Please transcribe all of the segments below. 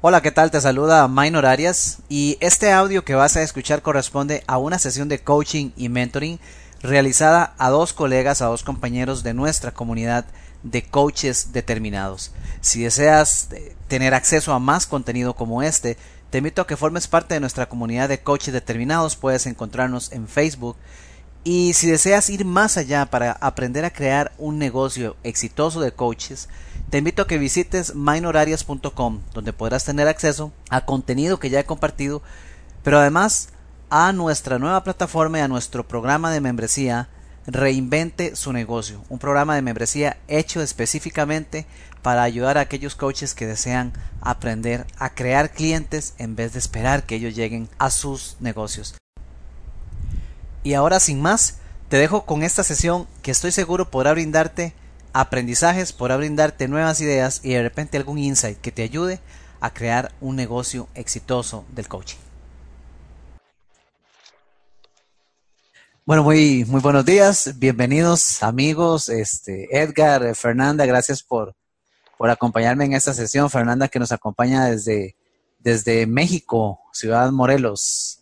Hola, ¿qué tal? Te saluda Minor Arias y este audio que vas a escuchar corresponde a una sesión de coaching y mentoring realizada a dos colegas, a dos compañeros de nuestra comunidad de coaches determinados. Si deseas eh, tener acceso a más contenido como este, te invito a que formes parte de nuestra comunidad de coaches determinados. Puedes encontrarnos en Facebook. Y si deseas ir más allá para aprender a crear un negocio exitoso de coaches, te invito a que visites minorarias.com, donde podrás tener acceso a contenido que ya he compartido, pero además a nuestra nueva plataforma y a nuestro programa de membresía Reinvente su negocio, un programa de membresía hecho específicamente para ayudar a aquellos coaches que desean aprender a crear clientes en vez de esperar que ellos lleguen a sus negocios. Y ahora sin más, te dejo con esta sesión que estoy seguro podrá brindarte aprendizajes, podrá brindarte nuevas ideas y de repente algún insight que te ayude a crear un negocio exitoso del coaching. Bueno, muy, muy buenos días, bienvenidos amigos, este, Edgar, Fernanda, gracias por, por acompañarme en esta sesión. Fernanda que nos acompaña desde, desde México, Ciudad Morelos,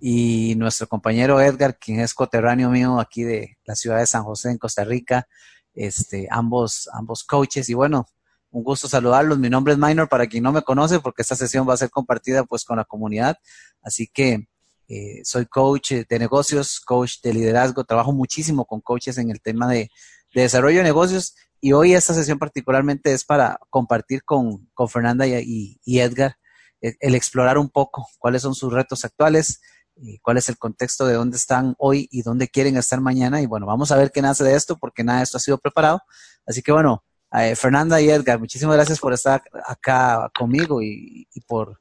y nuestro compañero Edgar, quien es coterráneo mío aquí de la ciudad de San José en Costa Rica, este, ambos, ambos coaches, y bueno, un gusto saludarlos. Mi nombre es Minor para quien no me conoce, porque esta sesión va a ser compartida pues con la comunidad, así que eh, soy coach de negocios, coach de liderazgo, trabajo muchísimo con coaches en el tema de, desarrollo de negocios y hoy esta sesión particularmente es para compartir con, Fernanda y, Edgar el, explorar un poco cuáles son sus retos actuales, eh, cuál es el contexto de dónde están hoy y dónde quieren estar mañana y bueno, vamos a ver qué nace de esto porque nada de esto ha sido preparado. Así que bueno, eh, Fernanda y Edgar, muchísimas gracias por estar acá conmigo y por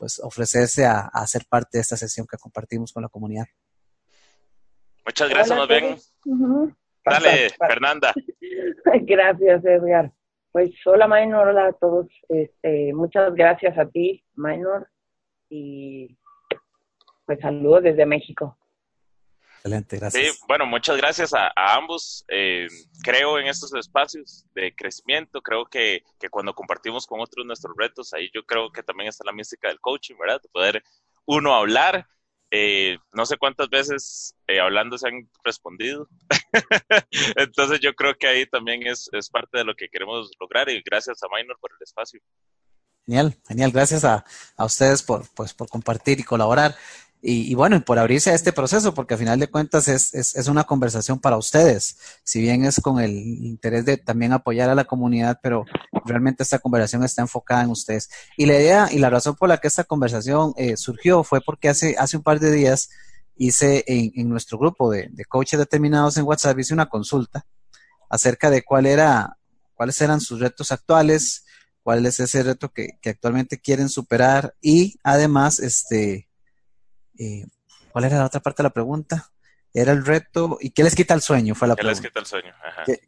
pues ofrecerse a, ser parte de esta sesión que compartimos con la comunidad. Muchas gracias, nos ven. Dale, Fernanda. gracias, Edgar. Pues hola, Minor, hola a todos. Este, muchas gracias a ti, Minor, y pues saludos desde México. Excelente, gracias. Sí, bueno, muchas gracias a, ambos. Eh, creo en estos espacios de crecimiento, creo que, que, cuando compartimos con otros nuestros retos, ahí yo creo que también está la mística del coaching, ¿verdad? De poder uno hablar. Eh, no sé cuántas veces eh, hablando se han respondido. Entonces yo creo que ahí también es, es, parte de lo que queremos lograr y gracias a Minor por el espacio. Genial, genial. Gracias a, a ustedes por, pues, por compartir y colaborar. Y, y, bueno, por abrirse a este proceso, porque al final de cuentas es, es, es, una conversación para ustedes, si bien es con el interés de también apoyar a la comunidad, pero realmente esta conversación está enfocada en ustedes. Y la idea y la razón por la que esta conversación eh, surgió fue porque hace, hace un par de días hice en, en nuestro grupo de, de, coaches determinados en WhatsApp, hice una consulta acerca de cuál era, cuáles eran sus retos actuales, cuál es ese reto que, que actualmente quieren superar y además, este, eh, ¿cuál era la otra parte de la pregunta? Era el reto, ¿y qué les quita el sueño? Fue la ¿Qué les quita el sueño?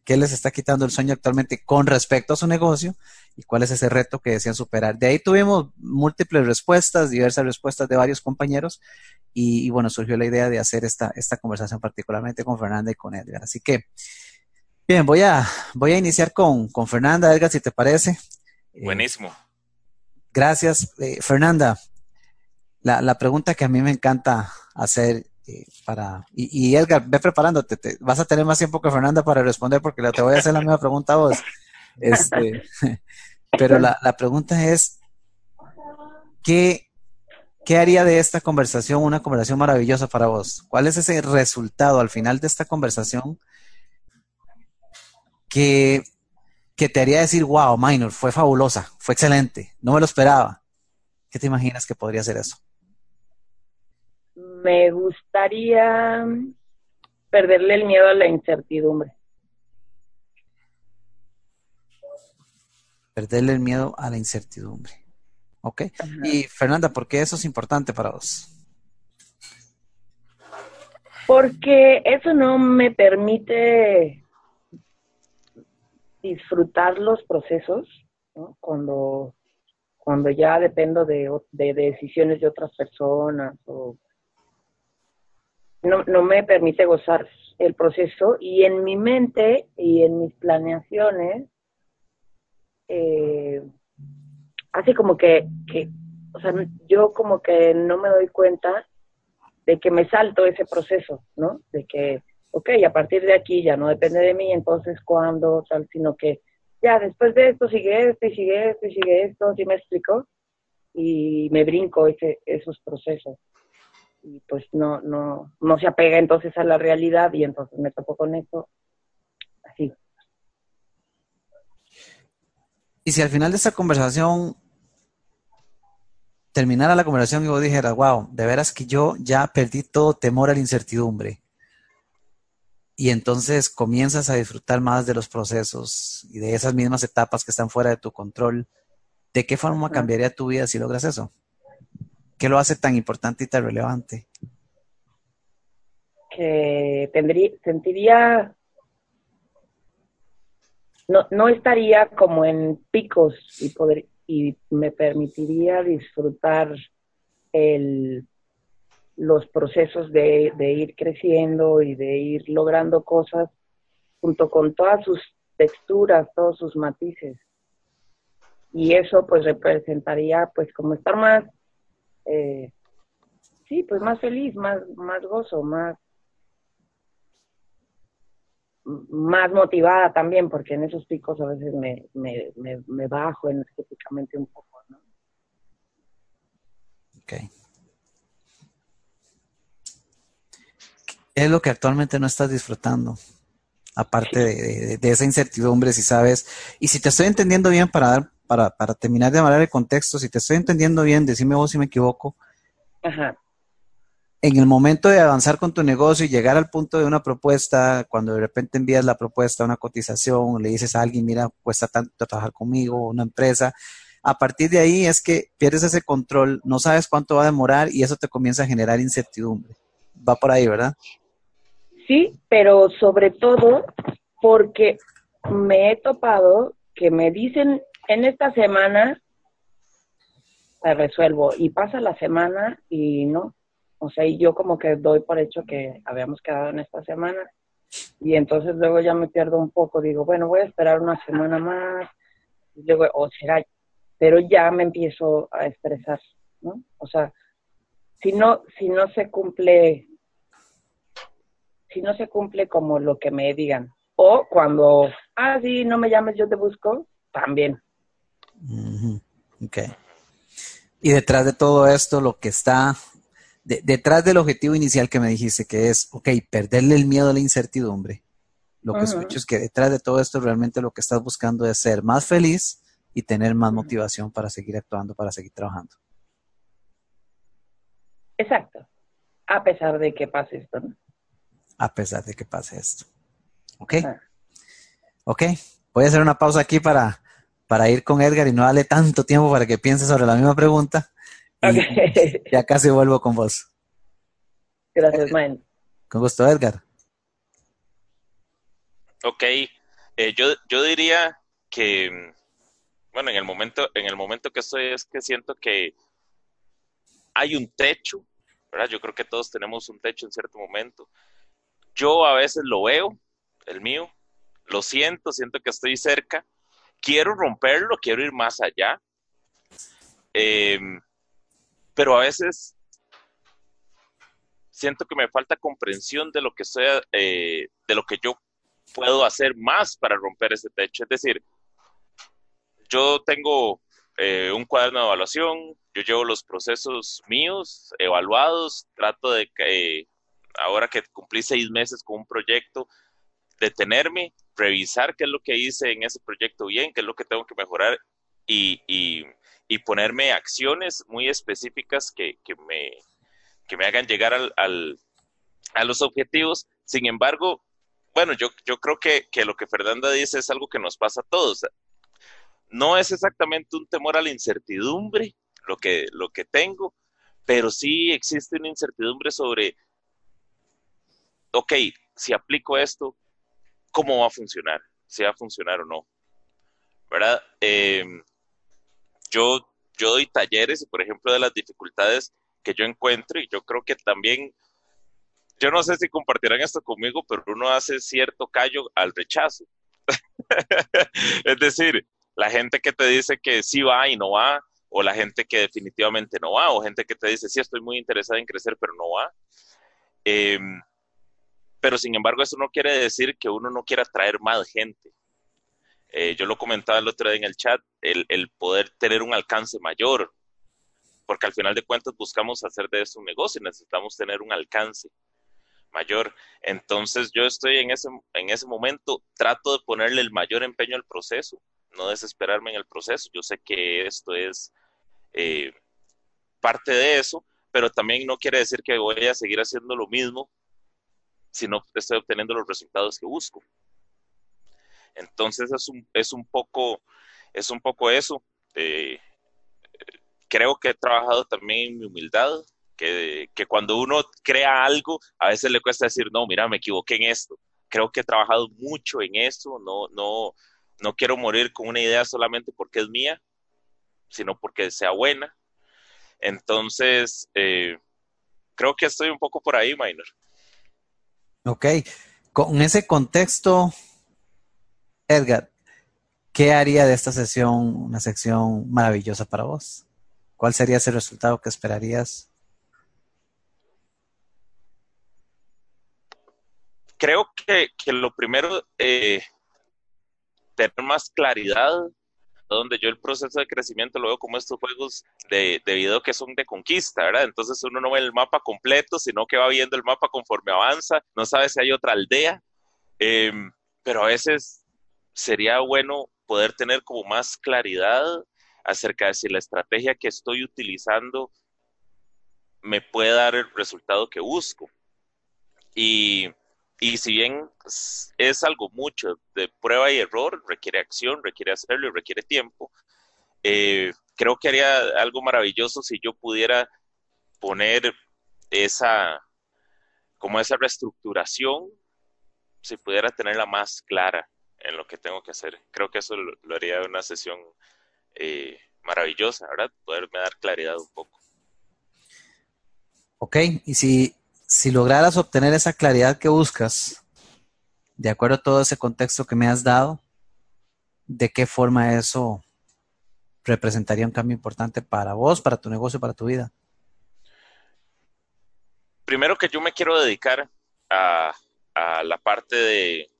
¿Qué, les está quitando el sueño actualmente con respecto a su negocio? ¿Y cuál es ese reto que desean superar? De ahí tuvimos múltiples respuestas, diversas respuestas de varios compañeros, y, bueno, surgió la idea de hacer esta, esta conversación particularmente con Fernanda y con Edgar. Así que, bien, voy a, voy a iniciar con, con Fernanda, Edgar, si te parece. Eh, Buenísimo. gracias. Eh, Fernanda, la, la, pregunta que a mí me encanta hacer eh, para... Y, Edgar, ve preparándote, te, vas a tener más tiempo que Fernanda para responder porque te voy a hacer la misma pregunta a vos. Este, pero la, la pregunta es, ¿qué, ¿qué haría de esta conversación una conversación maravillosa para vos? ¿Cuál es ese resultado al final de esta conversación que, que te haría decir, wow, Minor, fue fabulosa, fue excelente, no me lo esperaba? ¿Qué te imaginas que podría ser eso? Me gustaría perderle el miedo a la incertidumbre. Perderle el miedo a la incertidumbre. Ok. Y Fernanda, ¿por qué eso es importante para vos? Porque eso no me permite disfrutar los procesos ¿no? cuando cuando ya dependo de, de, decisiones de otras personas o no, no me permite gozar el proceso y en mi mente y en mis planeaciones eh, así como que, que, o sea, yo como que no me doy cuenta de que me salto ese proceso, ¿no? De que, ok, a partir de aquí ya no depende de mí, entonces cuándo, tal, sino que ya después de esto sigue esto y sigue esto y sigue esto, ¿sí me explico? Y me brinco ese, esos procesos. Y pues no, no, no se apega entonces a la realidad y entonces me topo con eso así. Y si al final de esta conversación terminara la conversación y vos dijeras, wow, de veras que yo ya perdí todo temor a la incertidumbre. Y entonces comienzas a disfrutar más de los procesos y de esas mismas etapas que están fuera de tu control. ¿De qué forma cambiaría tu vida si logras eso? ¿Qué lo hace tan importante y tan relevante? Que tendría, sentiría, no, no estaría como en picos y poder, y me permitiría disfrutar el, los procesos de, ir creciendo y de ir logrando cosas junto con todas sus texturas, todos sus matices. Y eso pues representaría pues como estar más, eh, sí, pues más feliz, más, más gozo, más, más motivada también, porque en esos picos a veces me, me, me, bajo energéticamente un poco, ¿no? Ok. ¿Qué es lo que actualmente no estás disfrutando? Aparte de, de, esa incertidumbre, si sabes, y si te estoy entendiendo bien para dar, para, para terminar de hablar el contexto, si te estoy entendiendo bien, decime vos si me equivoco. Ajá en el momento de avanzar con tu negocio y llegar al punto de una propuesta, cuando de repente envías la propuesta, una cotización, le dices a alguien, mira, cuesta tanto trabajar conmigo, una empresa, a partir de ahí es que pierdes ese control, no sabes cuánto va a demorar y eso te comienza a generar incertidumbre. Va por ahí, ¿verdad? Sí, pero sobre todo porque me he topado que me dicen en esta semana te resuelvo y pasa la semana y no, o sea, y yo como que doy por hecho que habíamos quedado en esta semana. Y entonces luego ya me pierdo un poco. Digo, bueno, voy a esperar una semana más. Luego, o será, pero ya me empiezo a estresar, ¿no? O sea, si no, si no se cumple, si no se cumple como lo que me digan, o cuando, ah, sí, no me llames, yo te busco, también. Ok. Y detrás de todo esto, lo que está detrás del objetivo inicial que me dijiste, que es, ok, perderle el miedo a la incertidumbre, lo que escucho es que detrás de todo esto realmente lo que estás buscando es ser más feliz y tener más motivación para seguir actuando, para seguir trabajando. Exacto. A pesar de que pase esto, ¿no? A pesar de que pase esto. ¿Ok? Ok. Voy a hacer una pausa aquí para, para ir con Edgar y no darle tanto tiempo para que piense sobre la misma pregunta. Ya casi vuelvo con vos. Gracias, man. Con gusto, Edgar. Ok, eh, yo, yo diría que, bueno, en el momento, en el momento que estoy es que siento que hay un techo, ¿verdad? Yo creo que todos tenemos un techo en cierto momento. Yo a veces lo veo, el mío, lo siento, siento que estoy cerca, quiero romperlo, quiero ir más allá. Eh, pero a veces siento que me falta comprensión de lo que sea, eh, de lo que yo puedo hacer más para romper ese techo. Es decir, yo tengo eh, un cuaderno de evaluación, yo llevo los procesos míos evaluados, trato de que ahora que cumplí seis meses con un proyecto, detenerme, revisar qué es lo que hice en ese proyecto bien, qué es lo que tengo que mejorar y, y ponerme acciones muy específicas que, que, me, que me hagan llegar al, al, a los objetivos. Sin embargo, bueno, yo, yo creo que, que, lo que Fernanda dice es algo que nos pasa a todos. No es exactamente un temor a la incertidumbre lo que, lo que tengo, pero sí existe una incertidumbre sobre, ok, si aplico esto, ¿cómo va a funcionar? Si va a funcionar o no. ¿Verdad? Eh, yo, yo doy talleres, por ejemplo, de las dificultades que yo encuentro y yo creo que también, yo no sé si compartirán esto conmigo, pero uno hace cierto callo al rechazo. es decir, la gente que te dice que sí va y no va, o la gente que definitivamente no va, o gente que te dice sí estoy muy interesada en crecer, pero no va. Em, pero sin embargo, eso no quiere decir que uno no quiera traer más gente. Eh, yo lo comentaba el otro día en el chat, el, poder tener un alcance mayor, porque al final de cuentas buscamos hacer de eso un negocio y necesitamos tener un alcance mayor. Entonces yo estoy en ese, en ese momento, trato de ponerle el mayor empeño al proceso, no desesperarme en el proceso. Yo sé que esto es eh, parte de eso, pero también no quiere decir que voy a seguir haciendo lo mismo si no estoy obteniendo los resultados que busco. Entonces es un, es un poco, es un poco eso. Eh, creo que he trabajado también en mi humildad, que, que, cuando uno crea algo, a veces le cuesta decir, no, mira, me equivoqué en esto. Creo que he trabajado mucho en eso, no, no, no quiero morir con una idea solamente porque es mía, sino porque sea buena. Entonces, eh, creo que estoy un poco por ahí, Minor. Ok, con ese contexto, Edgar, ¿qué haría de esta sesión una sección maravillosa para vos? ¿Cuál sería ese resultado que esperarías? Creo que, lo primero, eh, tener más claridad, donde yo el proceso de crecimiento lo veo como estos juegos de, de video que son de conquista, ¿verdad? Entonces uno no ve el mapa completo, sino que va viendo el mapa conforme avanza, no sabe si hay otra aldea, eh, pero a veces sería bueno poder tener como más claridad acerca de si la estrategia que estoy utilizando me puede dar el resultado que busco. Y, y si bien es algo mucho de prueba y error, requiere acción, requiere hacerlo y requiere tiempo, eh, creo que haría algo maravilloso si yo pudiera poner esa, como esa reestructuración, si pudiera tenerla más clara en lo que tengo que hacer. Creo que eso lo, haría una sesión eh, maravillosa, ¿verdad? Poderme dar claridad un poco. Ok, y si, si lograras obtener esa claridad que buscas, de acuerdo a todo ese contexto que me has dado, ¿de qué forma eso representaría un cambio importante para vos, para tu negocio, para tu vida? Primero que yo me quiero dedicar a, la parte de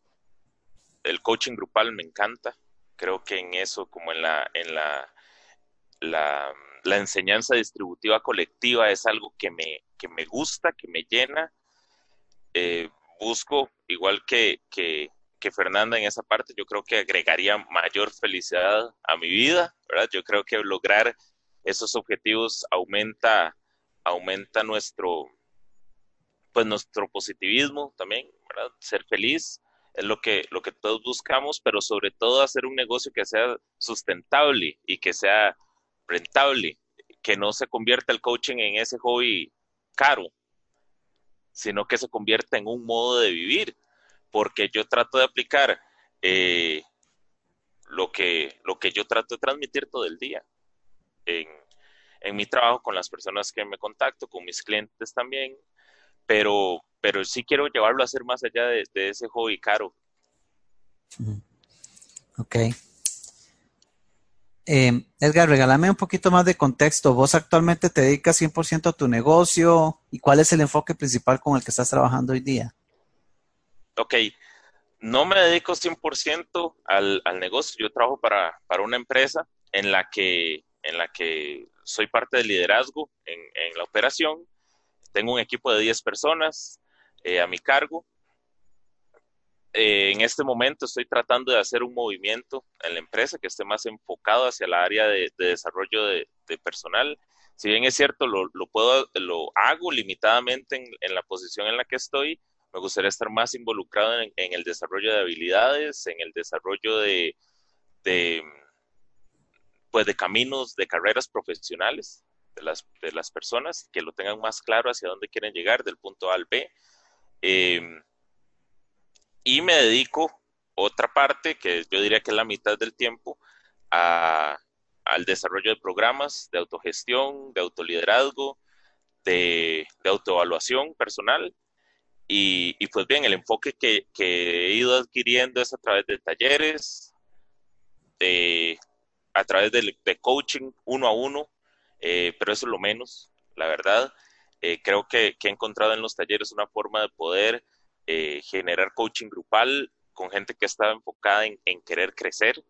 el coaching grupal me encanta. Creo que en eso, como en la, en la, la, enseñanza distributiva colectiva, es algo que me, que me gusta, que me llena. Eh, busco, igual que, que, que, Fernanda en esa parte, yo creo que agregaría mayor felicidad a mi vida, ¿verdad? Yo creo que lograr esos objetivos aumenta, aumenta nuestro, pues nuestro positivismo también, ¿verdad? Ser feliz es lo que, lo que todos buscamos, pero sobre todo hacer un negocio que sea sustentable y que sea rentable, que no se convierta el coaching en ese hobby caro, sino que se convierta en un modo de vivir, porque yo trato de aplicar eh, lo, que, lo que yo trato de transmitir todo el día en, en mi trabajo con las personas que me contacto, con mis clientes también, pero pero sí quiero llevarlo a ser más allá de, ese hobby caro. Ok. Eh, Edgar, regálame un poquito más de contexto. ¿Vos actualmente te dedicas 100% a tu negocio y cuál es el enfoque principal con el que estás trabajando hoy día? Ok, no me dedico 100% al, al negocio. Yo trabajo para, para, una empresa en la, que, en la que soy parte del liderazgo en, en la operación. Tengo un equipo de 10 personas, eh, a mi cargo. Eh, en este momento estoy tratando de hacer un movimiento en la empresa que esté más enfocado hacia la área de, desarrollo de, personal. Si bien es cierto, lo, puedo, lo hago limitadamente en, la posición en la que estoy, me gustaría estar más involucrado en, el desarrollo de habilidades, en el desarrollo de, de, pues de caminos, de carreras profesionales de las, de las personas, que lo tengan más claro hacia dónde quieren llegar del punto A al B Em, y me dedico otra parte, que yo diría que es la mitad del tiempo, al desarrollo de programas de autogestión, de autoliderazgo, de, autoevaluación personal. Y, pues bien, el enfoque que, que, he ido adquiriendo es a través de talleres, a través de, coaching uno a uno, eh, pero eso es lo menos, la verdad. Eh, creo que, he encontrado en los talleres una forma de poder eh, generar coaching grupal con gente que está enfocada en, querer crecer.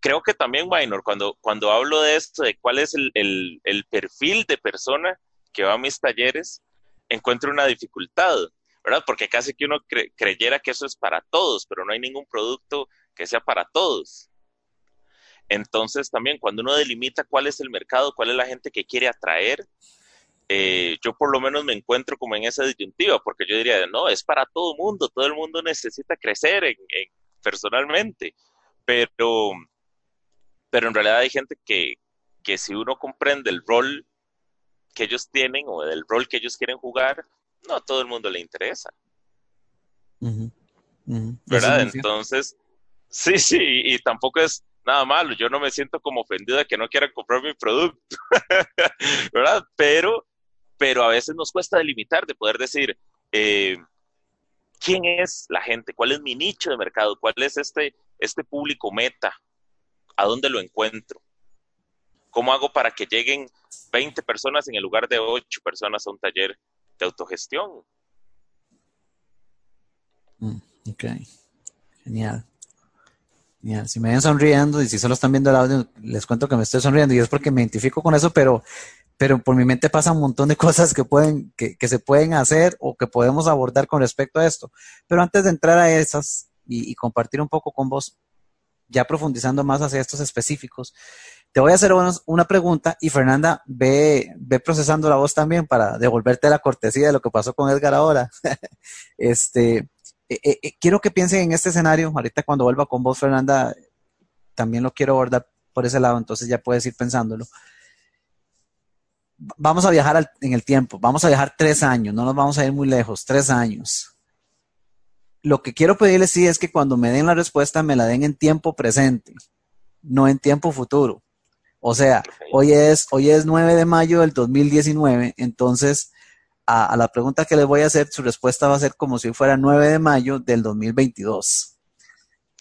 creo que también, Minor, cuando, cuando hablo de esto, de cuál es el, el perfil de persona que va a mis talleres, encuentro una dificultad, ¿verdad? Porque casi que uno creyera que eso es para todos, pero no hay ningún producto que sea para todos. Entonces también cuando uno delimita cuál es el mercado, cuál es la gente que quiere atraer, eh, yo por lo menos me encuentro como en esa disyuntiva, porque yo diría, no, es para todo el mundo, todo el mundo necesita crecer en, personalmente, pero, pero en realidad hay gente que, que si uno comprende el rol que ellos tienen o del rol que ellos quieren jugar, no a todo el mundo le interesa. ¿Verdad? Entonces, sí, sí, y tampoco es nada malo. Yo no me siento como ofendida que no quieran comprar mi producto, ¿verdad? Pero, pero a veces nos cuesta delimitar, de poder decir, eh, ¿quién es la gente? ¿Cuál es mi nicho de mercado? ¿Cuál es este, este público meta? ¿A dónde lo encuentro? ¿Cómo hago para que lleguen 20 personas en el lugar de 8 personas a un taller de autogestión? Mm, ok, genial. Genial. Si me ven sonriendo y si solo están viendo el audio, les cuento que me estoy sonriendo y es porque me identifico con eso, pero, pero por mi mente pasa un montón de cosas que, pueden, que, que se pueden hacer o que podemos abordar con respecto a esto. Pero antes de entrar a esas y, compartir un poco con vos, ya profundizando más hacia estos específicos, te voy a hacer una, pregunta y Fernanda ve, ve procesando la voz también para devolverte la cortesía de lo que pasó con Edgar ahora. este, eh, eh, eh, quiero que piensen en este escenario. Ahorita cuando vuelva con vos, Fernanda, también lo quiero abordar por ese lado, entonces ya puedes ir pensándolo. Vamos a viajar en el tiempo, vamos a viajar tres años, no nos vamos a ir muy lejos, tres años. Lo que quiero pedirles sí es que cuando me den la respuesta me la den en tiempo presente, no en tiempo futuro. O sea, hoy es, hoy es 9 de mayo del 2019, entonces a, la pregunta que les voy a hacer, su respuesta va a ser como si fuera 9 de mayo del 2022.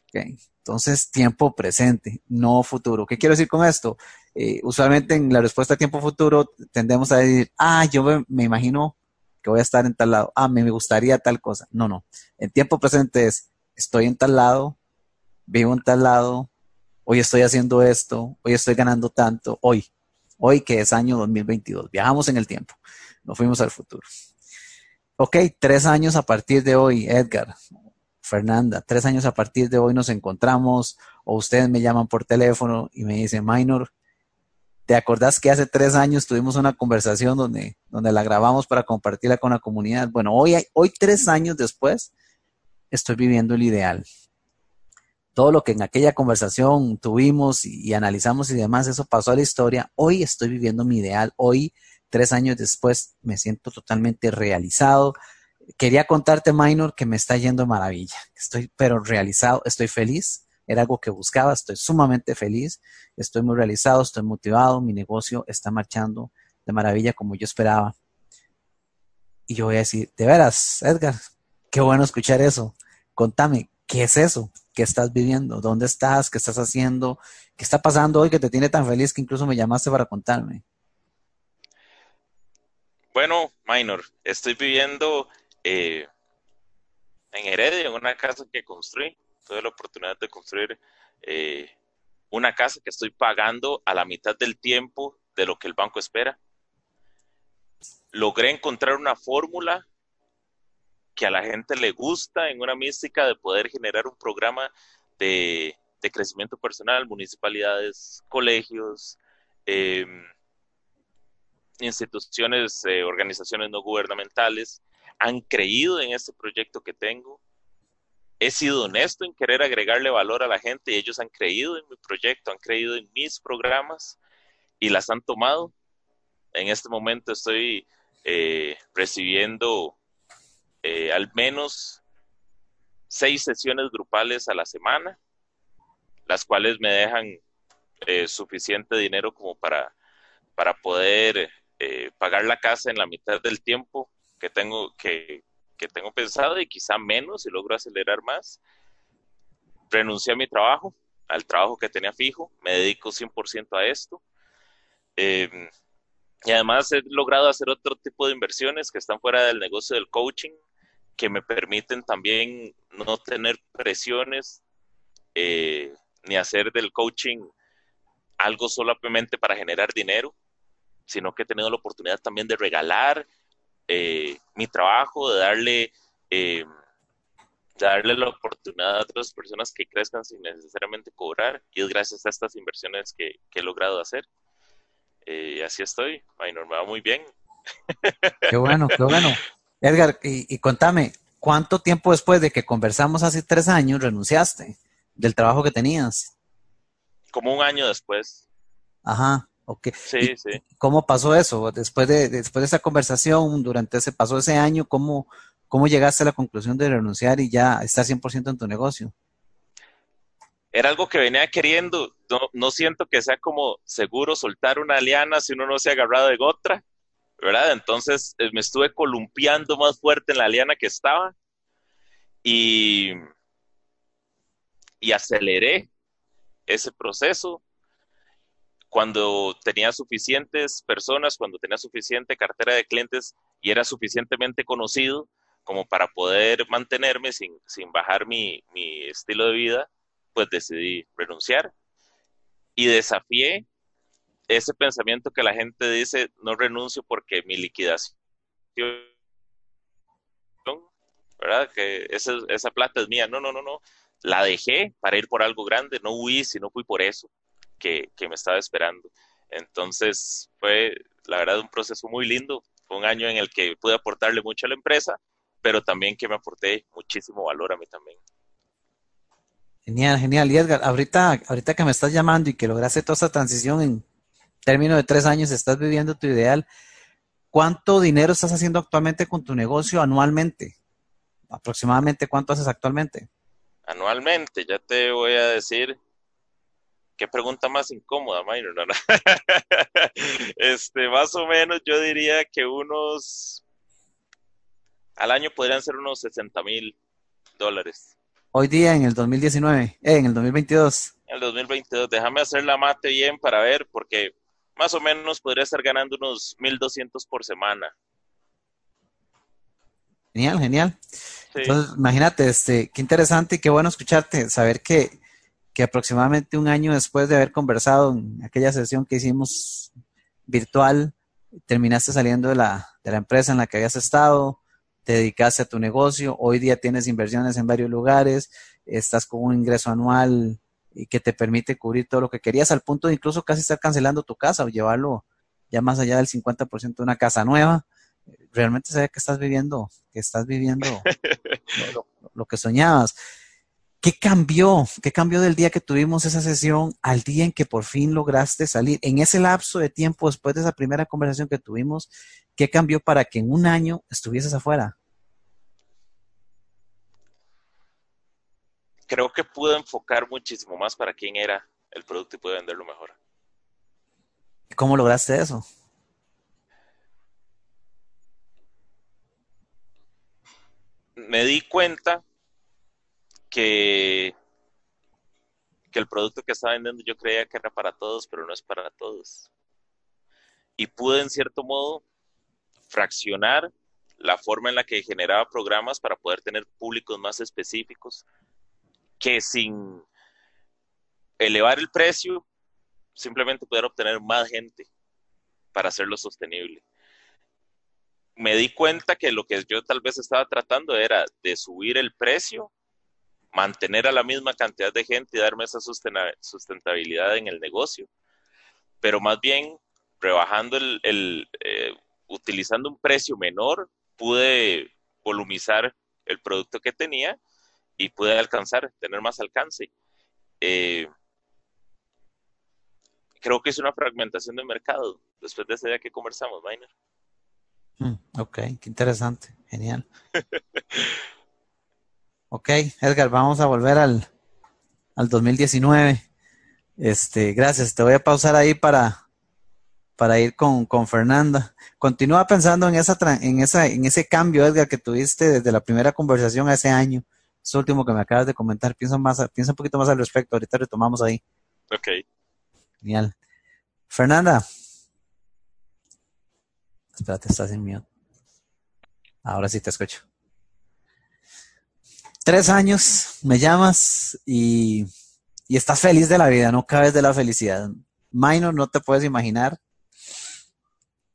Okay. Entonces, tiempo presente, no futuro. ¿Qué quiero decir con esto? Eh, usualmente en la respuesta a tiempo futuro tendemos a decir, ah, yo me, imagino que voy a estar en tal lado, ah, me gustaría tal cosa. No, no. En tiempo presente es, estoy en tal lado, vivo en tal lado, hoy estoy haciendo esto, hoy estoy ganando tanto, hoy, hoy que es año 2022, viajamos en el tiempo, nos fuimos al futuro. Ok, tres años a partir de hoy, Edgar, Fernanda, tres años a partir de hoy nos encontramos o ustedes me llaman por teléfono y me dicen, Minor, ¿te acordás que hace tres años tuvimos una conversación donde, donde la grabamos para compartirla con la comunidad? Bueno, hoy, hoy tres años después, estoy viviendo el ideal todo lo que en aquella conversación tuvimos y, analizamos y demás, eso pasó a la historia. Hoy estoy viviendo mi ideal. Hoy, tres años después, me siento totalmente realizado. Quería contarte, Minor, que me está yendo maravilla. Estoy, pero realizado, estoy feliz. Era algo que buscaba, estoy sumamente feliz. Estoy muy realizado, estoy motivado. Mi negocio está marchando de maravilla como yo esperaba. Y yo voy a decir, de veras, Edgar, qué bueno escuchar eso. Contame, ¿qué es eso? ¿Qué estás viviendo? ¿Dónde estás? ¿Qué estás haciendo? ¿Qué está pasando hoy que te tiene tan feliz que incluso me llamaste para contarme? Bueno, Minor, estoy viviendo eh, en Heredia, en una casa que construí. Tuve la oportunidad de construir eh, una casa que estoy pagando a la mitad del tiempo de lo que el banco espera. Logré encontrar una fórmula que a la gente le gusta en una mística de poder generar un programa de, crecimiento personal, municipalidades, colegios, em, instituciones, eh, organizaciones no gubernamentales, han creído en este proyecto que tengo. He sido honesto en querer agregarle valor a la gente y ellos han creído en mi proyecto, han creído en mis programas y las han tomado. En este momento estoy eh, recibiendo eh, al menos seis sesiones grupales a la semana, las cuales me dejan eh, suficiente dinero como para, para poder eh, pagar la casa en la mitad del tiempo que tengo, que, que tengo pensado y quizá menos si logro acelerar más. Renuncié a mi trabajo al trabajo que tenía fijo, me dedico 100% a esto. Em, y además he logrado hacer otro tipo de inversiones que están fuera del negocio del coaching, que me permiten también no tener presiones eh, ni hacer del coaching algo solamente para generar dinero, sino que he tenido la oportunidad también de regalar eh, mi trabajo, de darle, eh, darle la oportunidad a otras personas que crezcan sin necesariamente cobrar, y es gracias a estas inversiones que, he logrado hacer. Y así estoy, Minor, me va muy bien. Qué bueno, qué bueno. Edgar, y, y contame, ¿cuánto tiempo después de que conversamos hace tres años renunciaste del trabajo que tenías? Como un año después. Ajá, ok. Sí, sí. ¿Cómo pasó eso? Después de, después de esa conversación, durante ese, pasó ese año, ¿cómo, cómo llegaste a la conclusión de renunciar y ya estar 100% en tu negocio? Era algo que venía queriendo. No, no siento que sea como seguro soltar una liana si uno no se ha agarrado de otra, ¿verdad? Entonces eh, me estuve columpiando más fuerte en la liana que estaba y, y aceleré ese proceso cuando tenía suficientes personas, cuando tenía suficiente cartera de clientes y era suficientemente conocido como para poder mantenerme sin, sin bajar mi, mi estilo de vida, pues decidí renunciar y desafié ese pensamiento que la gente dice, no renuncio porque mi liquidación, ¿verdad? Que esa, esa plata es mía. No, no, no, no la dejé para ir por algo grande, no huí, sino fui por eso que, me estaba esperando. Entonces fue, la verdad, un proceso muy lindo. Fue un año en el que pude aportarle mucho a la empresa, pero también que me aporté muchísimo valor a mí también. Genial, genial. Y Edgar, ahorita, ahorita que me estás llamando y que lograste toda esta transición en términos de tres años, estás viviendo tu ideal. ¿Cuánto dinero estás haciendo actualmente con tu negocio anualmente? Aproximadamente, ¿cuánto haces actualmente? anualmente, ya te voy a decir qué pregunta más incómoda, Minor. este, más o menos yo diría que unos al año podrían ser unos 60 mil dólares. Hoy día en el 2019, eh, en el 2022. En el 2022, déjame hacer la mate bien para ver, porque más o menos podría estar ganando unos 1200 por semana. Genial, genial. Entonces, imagínate, este, qué interesante y qué bueno escucharte, saber que, que aproximadamente un año después de haber conversado en aquella sesión que hicimos virtual, terminaste saliendo de la, de la empresa en la que habías estado, te dedicaste a tu negocio, hoy día tienes inversiones en varios lugares, estás con un ingreso anual y que te permite cubrir todo lo que querías, al punto de incluso casi estar cancelando tu casa o llevarlo ya más allá del 50% de una casa nueva realmente se ve que estás viviendo, que estás viviendo lo, que soñabas. ¿Qué cambió? ¿Qué cambió del día que tuvimos esa sesión al día en que por fin lograste salir? En ese lapso de tiempo, después de esa primera conversación que tuvimos, ¿qué cambió para que en un año estuvieses afuera? Creo que pude enfocar muchísimo más para quién era el producto y pude venderlo mejor. ¿Cómo lograste eso? me di cuenta que, que el producto que estaba vendiendo yo creía que era para todos, pero no es para todos. Y pude en cierto modo fraccionar la forma en la que generaba programas para poder tener públicos más específicos que sin elevar el precio simplemente poder obtener más gente para hacerlo sostenible me di cuenta que lo que yo tal vez estaba tratando era de subir el precio, mantener a la misma cantidad de gente y darme esa sustentabilidad en el negocio, pero más bien rebajando el, eh, utilizando un precio menor, pude volumizar el producto que tenía y pude alcanzar, tener más alcance. Eh, creo que es una fragmentación de mercado después de ese día que conversamos, Miner. Mm, ok, qué interesante, genial. ok, Edgar, vamos a volver al, al 2019. Este, gracias, te voy a pausar ahí para, para ir con, con Fernanda. Continúa pensando en esa, en esa, en ese cambio, Edgar, que tuviste desde la primera conversación a ese año. Eso último que me acabas de comentar, piensa, más, piensa un poquito más al respecto. Ahorita retomamos ahí. Ok. Genial. Fernanda. Espérate, estás en mute. Ahora sí te escucho. Tres años, me llamas y, y estás feliz de la vida, no cabes de la felicidad. Minor, no te puedes imaginar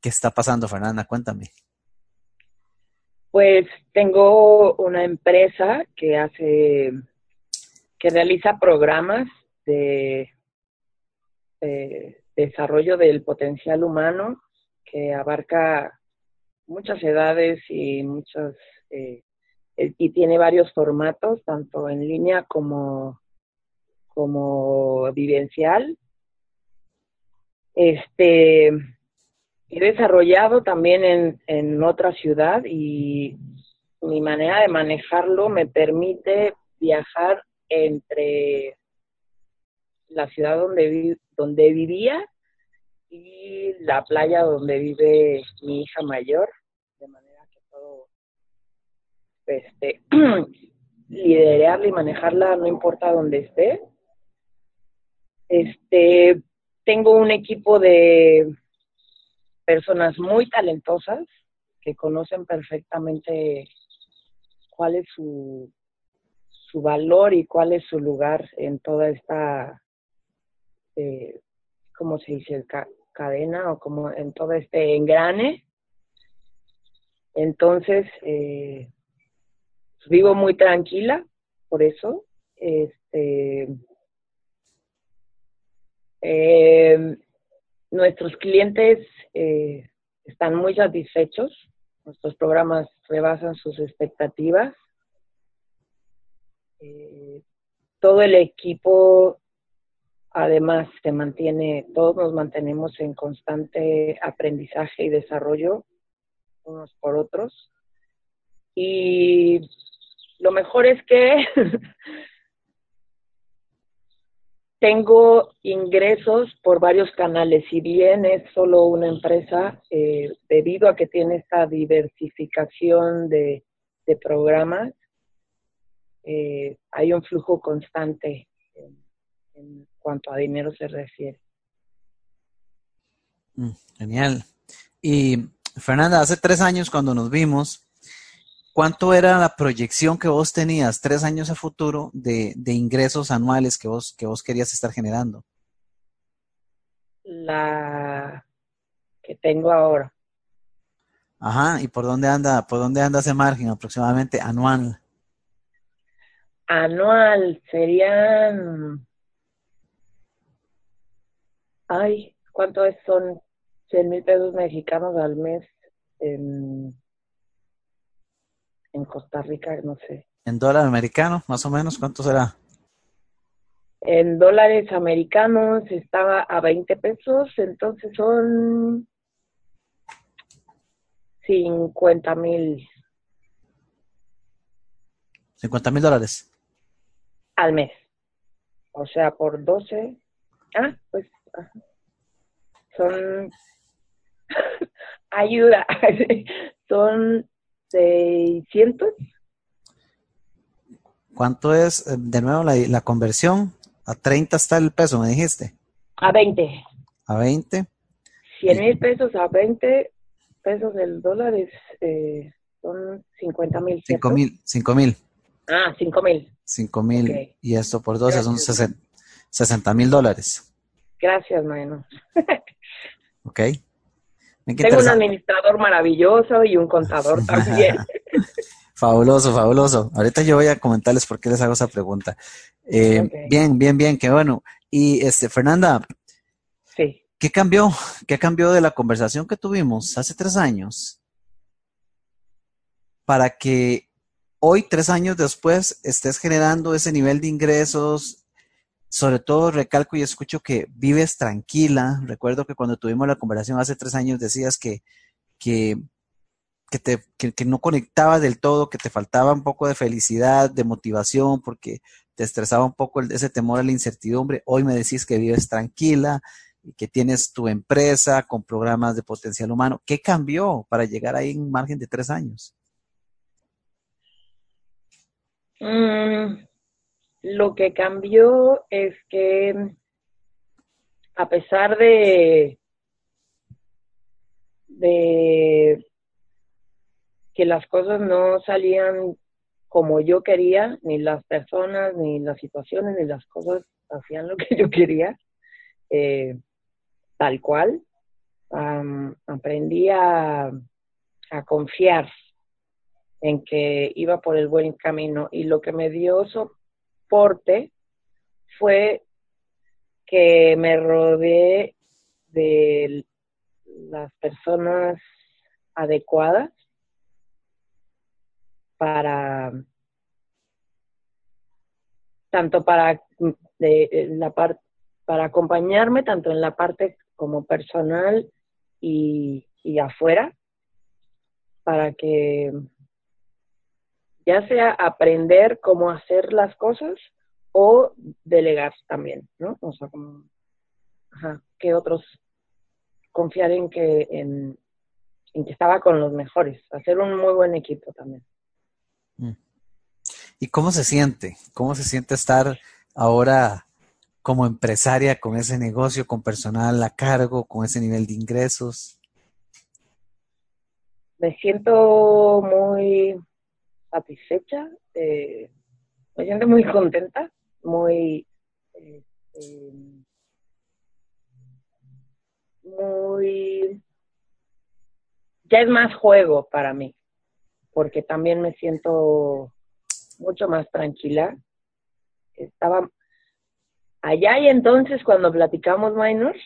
qué está pasando, Fernanda, cuéntame. Pues tengo una empresa que hace, que realiza programas de, desarrollo del potencial humano que abarca muchas edades y muchas eh, y tiene varios formatos tanto en línea como como vivencial. Este he desarrollado también en, en otra ciudad y mi manera de manejarlo me permite viajar entre la ciudad donde, donde vivía y la playa donde vive mi hija mayor, de manera que puedo este, liderarla y manejarla no importa dónde esté. Este, tengo un equipo de personas muy talentosas que conocen perfectamente cuál es su, su valor y cuál es su lugar en toda esta, eh, ¿cómo se dice? cadena o como en todo este engrane. Entonces, eh, vivo muy tranquila, por eso. Este, eh, Nuestros clientes eh, están muy satisfechos, nuestros programas rebasan sus expectativas. Eh, todo el equipo además se mantiene, todos nos mantenemos en constante aprendizaje y desarrollo unos por otros. Y lo mejor es que tengo ingresos por varios canales. Si bien es solo una empresa, eh, debido a que tiene esta diversificación de, programas, eh, hay un flujo constante en, cuanto a dinero se refiere. Mm, genial. Y Fernanda, hace tres años cuando nos vimos, ¿Cuánto era la proyección que vos tenías tres años a futuro de, ingresos anuales que vos, que vos querías estar generando? La que tengo ahora. Ajá, ¿y por dónde anda, por dónde anda ese margen aproximadamente anual? Anual serían, ay, ¿cuánto es? Son 100 mil pesos mexicanos al mes. En en Costa Rica, no sé. ¿En dólar americano, más o menos? ¿Cuánto será? En dólares americanos estaba a 20 pesos, entonces son 50 mil. 50 mil dólares. Al mes. O sea, por 12. Ah, pues. Son. Ayuda. son 600. ¿Cuánto es, eh, de nuevo, la, la conversión? A 30 está el peso, me dijiste. A 20. A 20. 100 mil pesos a 20 pesos del dólar es, eh, son 50 mil. 5 mil. 5 mil. Ah, 5 mil. 5 mil. Y esto por 12 son 60 mil dólares. Gracias, Mano. ok. Tengo un administrador maravilloso y un contador también. fabuloso, fabuloso. Ahorita yo voy a comentarles por qué les hago esa pregunta. Eh, bien, bien, bien, qué bueno. Y este, Fernanda. Sí. ¿Qué cambió? ¿Qué cambió de la conversación que tuvimos hace tres años para que hoy, tres años después, estés generando ese nivel de ingresos, sobre todo recalco y escucho que vives tranquila. Recuerdo que cuando tuvimos la conversación hace tres años decías que, que, que, te, que, no conectabas del todo, que te faltaba un poco de felicidad, de motivación, porque te estresaba un poco ese temor a la incertidumbre. Hoy me decís que vives tranquila y que tienes tu empresa con programas de potencial humano. ¿Qué cambió para llegar ahí en margen de tres años? Mm, lo que cambió es que a pesar de, que las cosas no salían como yo quería, ni las personas, ni las situaciones, ni las cosas hacían lo que yo quería, eh, tal cual. aprendí a, confiar en que iba por el buen camino y lo que me dio fue que me rodeé de las personas adecuadas para tanto para de, la parte para acompañarme tanto en la parte como personal y, y afuera para que ya sea aprender cómo hacer las cosas o delegar también, ¿no? O sea, como, ajá, que otros confiar en que, en, en que estaba con los mejores, hacer un muy buen equipo también. Mm. ¿Y cómo se siente? ¿Cómo se siente estar ahora como empresaria con ese negocio, con personal a cargo, con ese nivel de ingresos? Me siento muy satisfecha, eh, me siento muy contenta, muy, eh, muy, ya es más juego para mí, porque también me siento mucho más tranquila. Estaba allá y entonces cuando platicamos minors,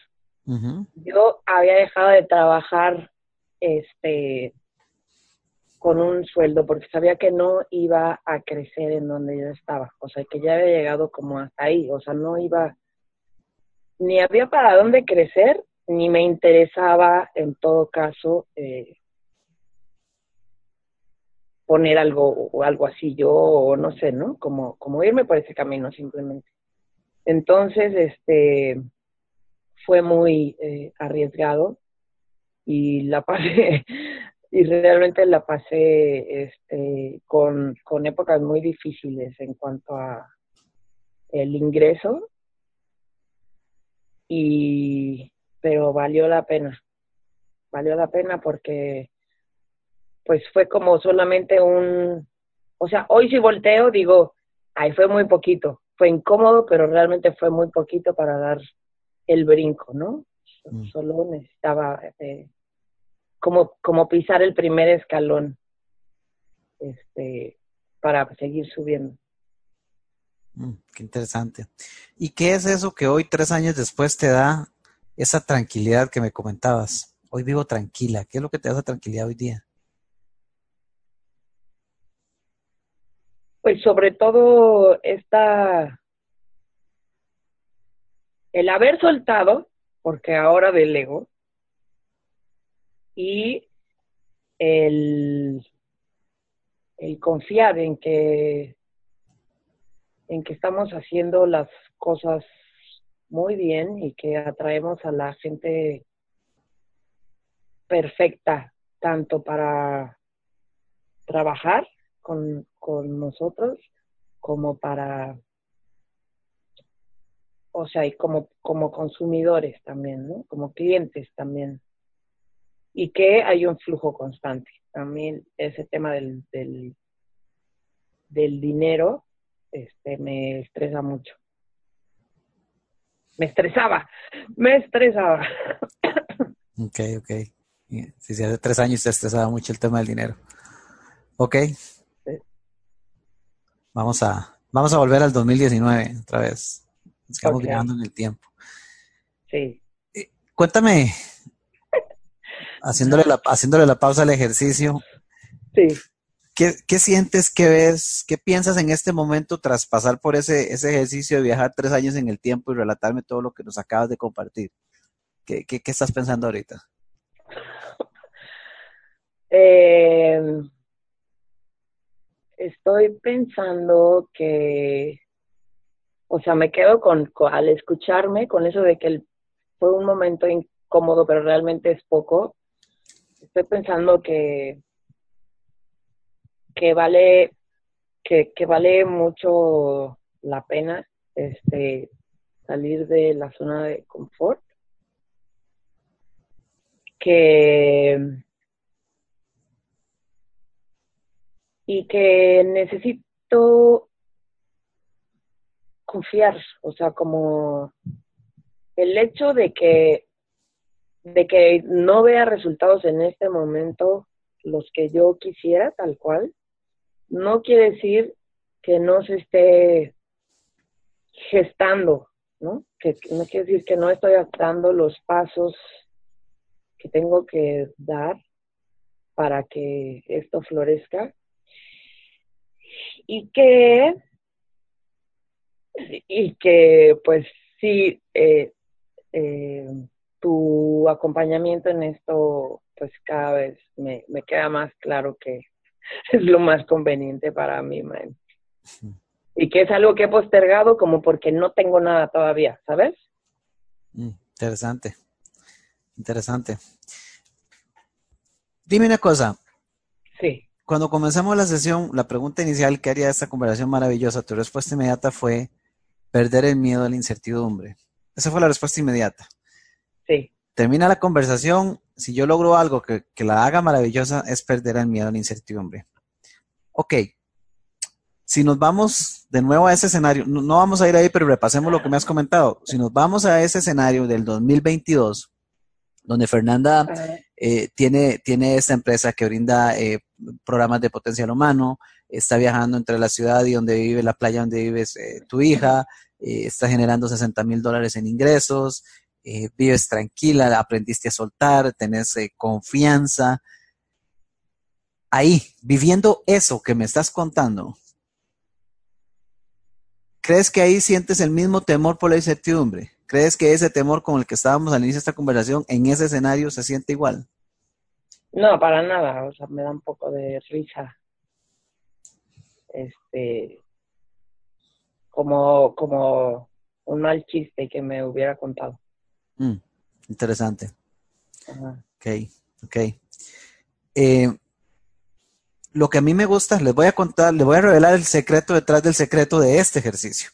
yo había dejado de trabajar este con un sueldo porque sabía que no iba a crecer en donde yo estaba, o sea, que ya había llegado como hasta ahí, o sea, no iba, ni había para dónde crecer, ni me interesaba en todo caso eh, poner algo o algo así yo, o no sé, ¿no? Como, como irme por ese camino simplemente. Entonces, este, fue muy eh, arriesgado y la pasé, y realmente la pasé este, con, con épocas muy difíciles en cuanto a el ingreso, y, pero valió la pena, valió la pena porque pues fue como solamente un, o sea, hoy si volteo digo, ay, fue muy poquito, fue incómodo, pero realmente fue muy poquito para dar el brinco, ¿no? Mm. Solo necesitaba eh, como, como pisar el primer escalón este, para seguir subiendo. Mm, qué interesante. ¿Y qué es eso que hoy, tres años después, te da esa tranquilidad que me comentabas? Hoy vivo tranquila. ¿Qué es lo que te da esa tranquilidad hoy día? Pues sobre todo esta, el haber soltado, porque ahora delego, y el, confiar en que, en que estamos haciendo las cosas muy bien y que atraemos a la gente perfecta, tanto para trabajar con, con nosotros como para, o sea, y como, como consumidores también, ¿no? Como clientes también. Y que hay un flujo constante. También ese tema del, del, del dinero este, me estresa mucho. Me estresaba, me estresaba. Ok, ok. Si sí, hace tres años te estresaba mucho el tema del dinero. Ok, Vamos a, vamos a volver al 2019 otra vez. Estamos okay. en el tiempo. Sí. Eh, cuéntame, haciéndole la, haciéndole la pausa al ejercicio. Sí. ¿Qué, ¿Qué, sientes, qué ves, qué piensas en este momento tras pasar por ese, ese ejercicio de viajar tres años en el tiempo y relatarme todo lo que nos acabas de compartir? ¿Qué, qué, qué estás pensando ahorita? Eh, estoy pensando que, o sea, me quedo con, al escucharme, con eso de que fue un momento incómodo, pero realmente es poco. Estoy pensando que, que vale, que, que vale mucho la pena este salir de la zona de confort que y que necesito confiar, o sea, como el hecho de que de que no vea resultados en este momento los que yo quisiera tal cual, no quiere decir que no se esté gestando, ¿no? Que no quiere decir que no estoy dando los pasos que tengo que dar para que esto florezca y que y que pues sí eh, eh, tu acompañamiento en esto pues cada vez me, me queda más claro que es lo más conveniente para mí, man. Y que es algo que he postergado como porque no tengo nada todavía, ¿sabes? Mm, interesante. Interesante. Dime una cosa. Sí. Cuando comenzamos la sesión, la pregunta inicial que haría esta conversación maravillosa, tu respuesta inmediata fue perder el miedo a la incertidumbre. Esa fue la respuesta inmediata. Sí. Termina la conversación, si yo logro algo que, que la haga maravillosa, es perder el miedo a la incertidumbre. Ok, si nos vamos de nuevo a ese escenario, no, no, vamos a ir ahí, pero repasemos lo que me has comentado. Si nos vamos a ese escenario del 2022, donde Fernanda eh, tiene, tiene esta empresa que brinda eh, programas de potencial humano, está viajando entre la ciudad y donde vive, la playa donde vives eh, tu hija, eh, está generando 60 mil dólares en ingresos, eh, vives tranquila, aprendiste a soltar, tenés eh, confianza. Ahí, viviendo eso que me estás contando, ¿Crees que ahí sientes el mismo temor por la incertidumbre? ¿Crees que ese temor con el que estábamos al inicio de esta conversación en ese escenario se siente igual? No, para nada. O sea, me da un poco de risa. Este, como, como un mal chiste que me hubiera contado. Mm, interesante. Ajá. Ok, ok. Eh, lo que a mí me gusta, les voy a contar, les voy a revelar el secreto detrás del secreto de este ejercicio.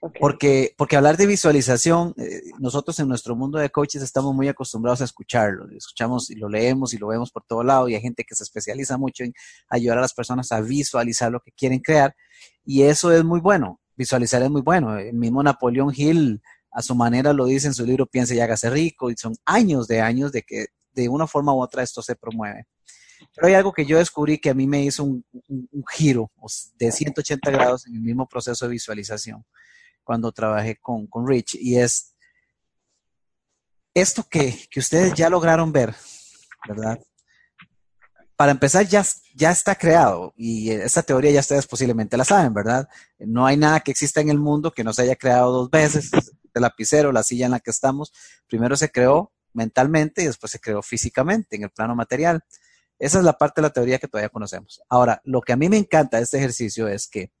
Okay. Porque, porque hablar de visualización, eh, nosotros en nuestro mundo de coaches estamos muy acostumbrados a escucharlo. Escuchamos y lo leemos y lo vemos por todo lado y hay gente que se especializa mucho en ayudar a las personas a visualizar lo que quieren crear y eso es muy bueno. Visualizar es muy bueno. El mismo Napoleón Hill a su manera lo dice en su libro Piense y hágase rico y son años de años de que de una forma u otra esto se promueve. Pero hay algo que yo descubrí que a mí me hizo un, giro de 180 grados en el mismo proceso de visualización cuando trabajé con, con Rich y es esto que, que, ustedes ya lograron ver, ¿verdad? Para empezar, ya, ya está creado y esta teoría ya ustedes posiblemente la saben, ¿verdad? No hay nada que exista en el mundo que no se haya creado dos veces. Lapicero, la silla en la que estamos, primero se creó mentalmente y después se creó físicamente en el plano material. Esa es la parte de la teoría que todavía conocemos. Ahora, lo que a mí me encanta de este ejercicio es que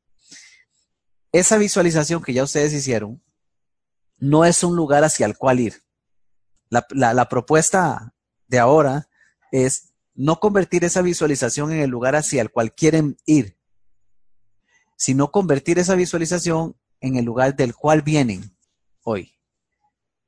esa visualización que ya ustedes hicieron no es un lugar hacia el cual ir. La, propuesta de ahora es no convertir esa visualización en el lugar hacia el cual quieren ir, sino convertir esa visualización en el lugar del cual vienen hoy.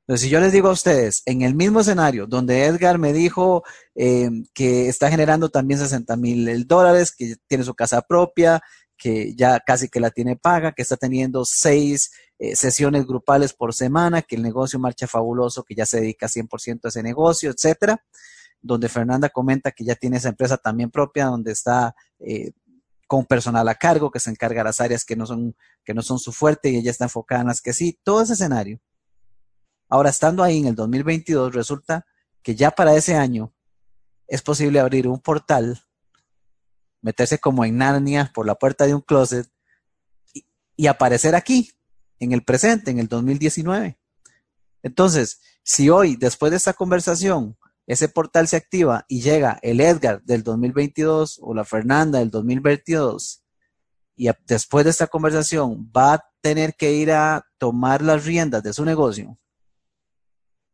Entonces, si yo les digo a ustedes, en el mismo escenario donde Edgar me dijo eh, que está generando también 60 mil dólares, que tiene su casa propia, que ya casi que la tiene paga, que está teniendo seis eh, sesiones grupales por semana, que el negocio marcha fabuloso, que ya se dedica 100% a ese negocio, etcétera. Donde Fernanda comenta que ya tiene esa empresa también propia, donde está eh, con personal a cargo, que se encarga de las áreas que no son, que no son su fuerte y ella está enfocada en las que sí. Todo ese escenario. Ahora, estando ahí en el 2022, resulta que ya para ese año es posible abrir un portal meterse como en Narnia por la puerta de un closet y, y, aparecer aquí, en el presente, en el 2019. Entonces, si hoy, después de esta conversación, ese portal se activa y llega el Edgar del 2022 o la Fernanda del 2022, y después de esta conversación va a tener que ir a tomar las riendas de su negocio.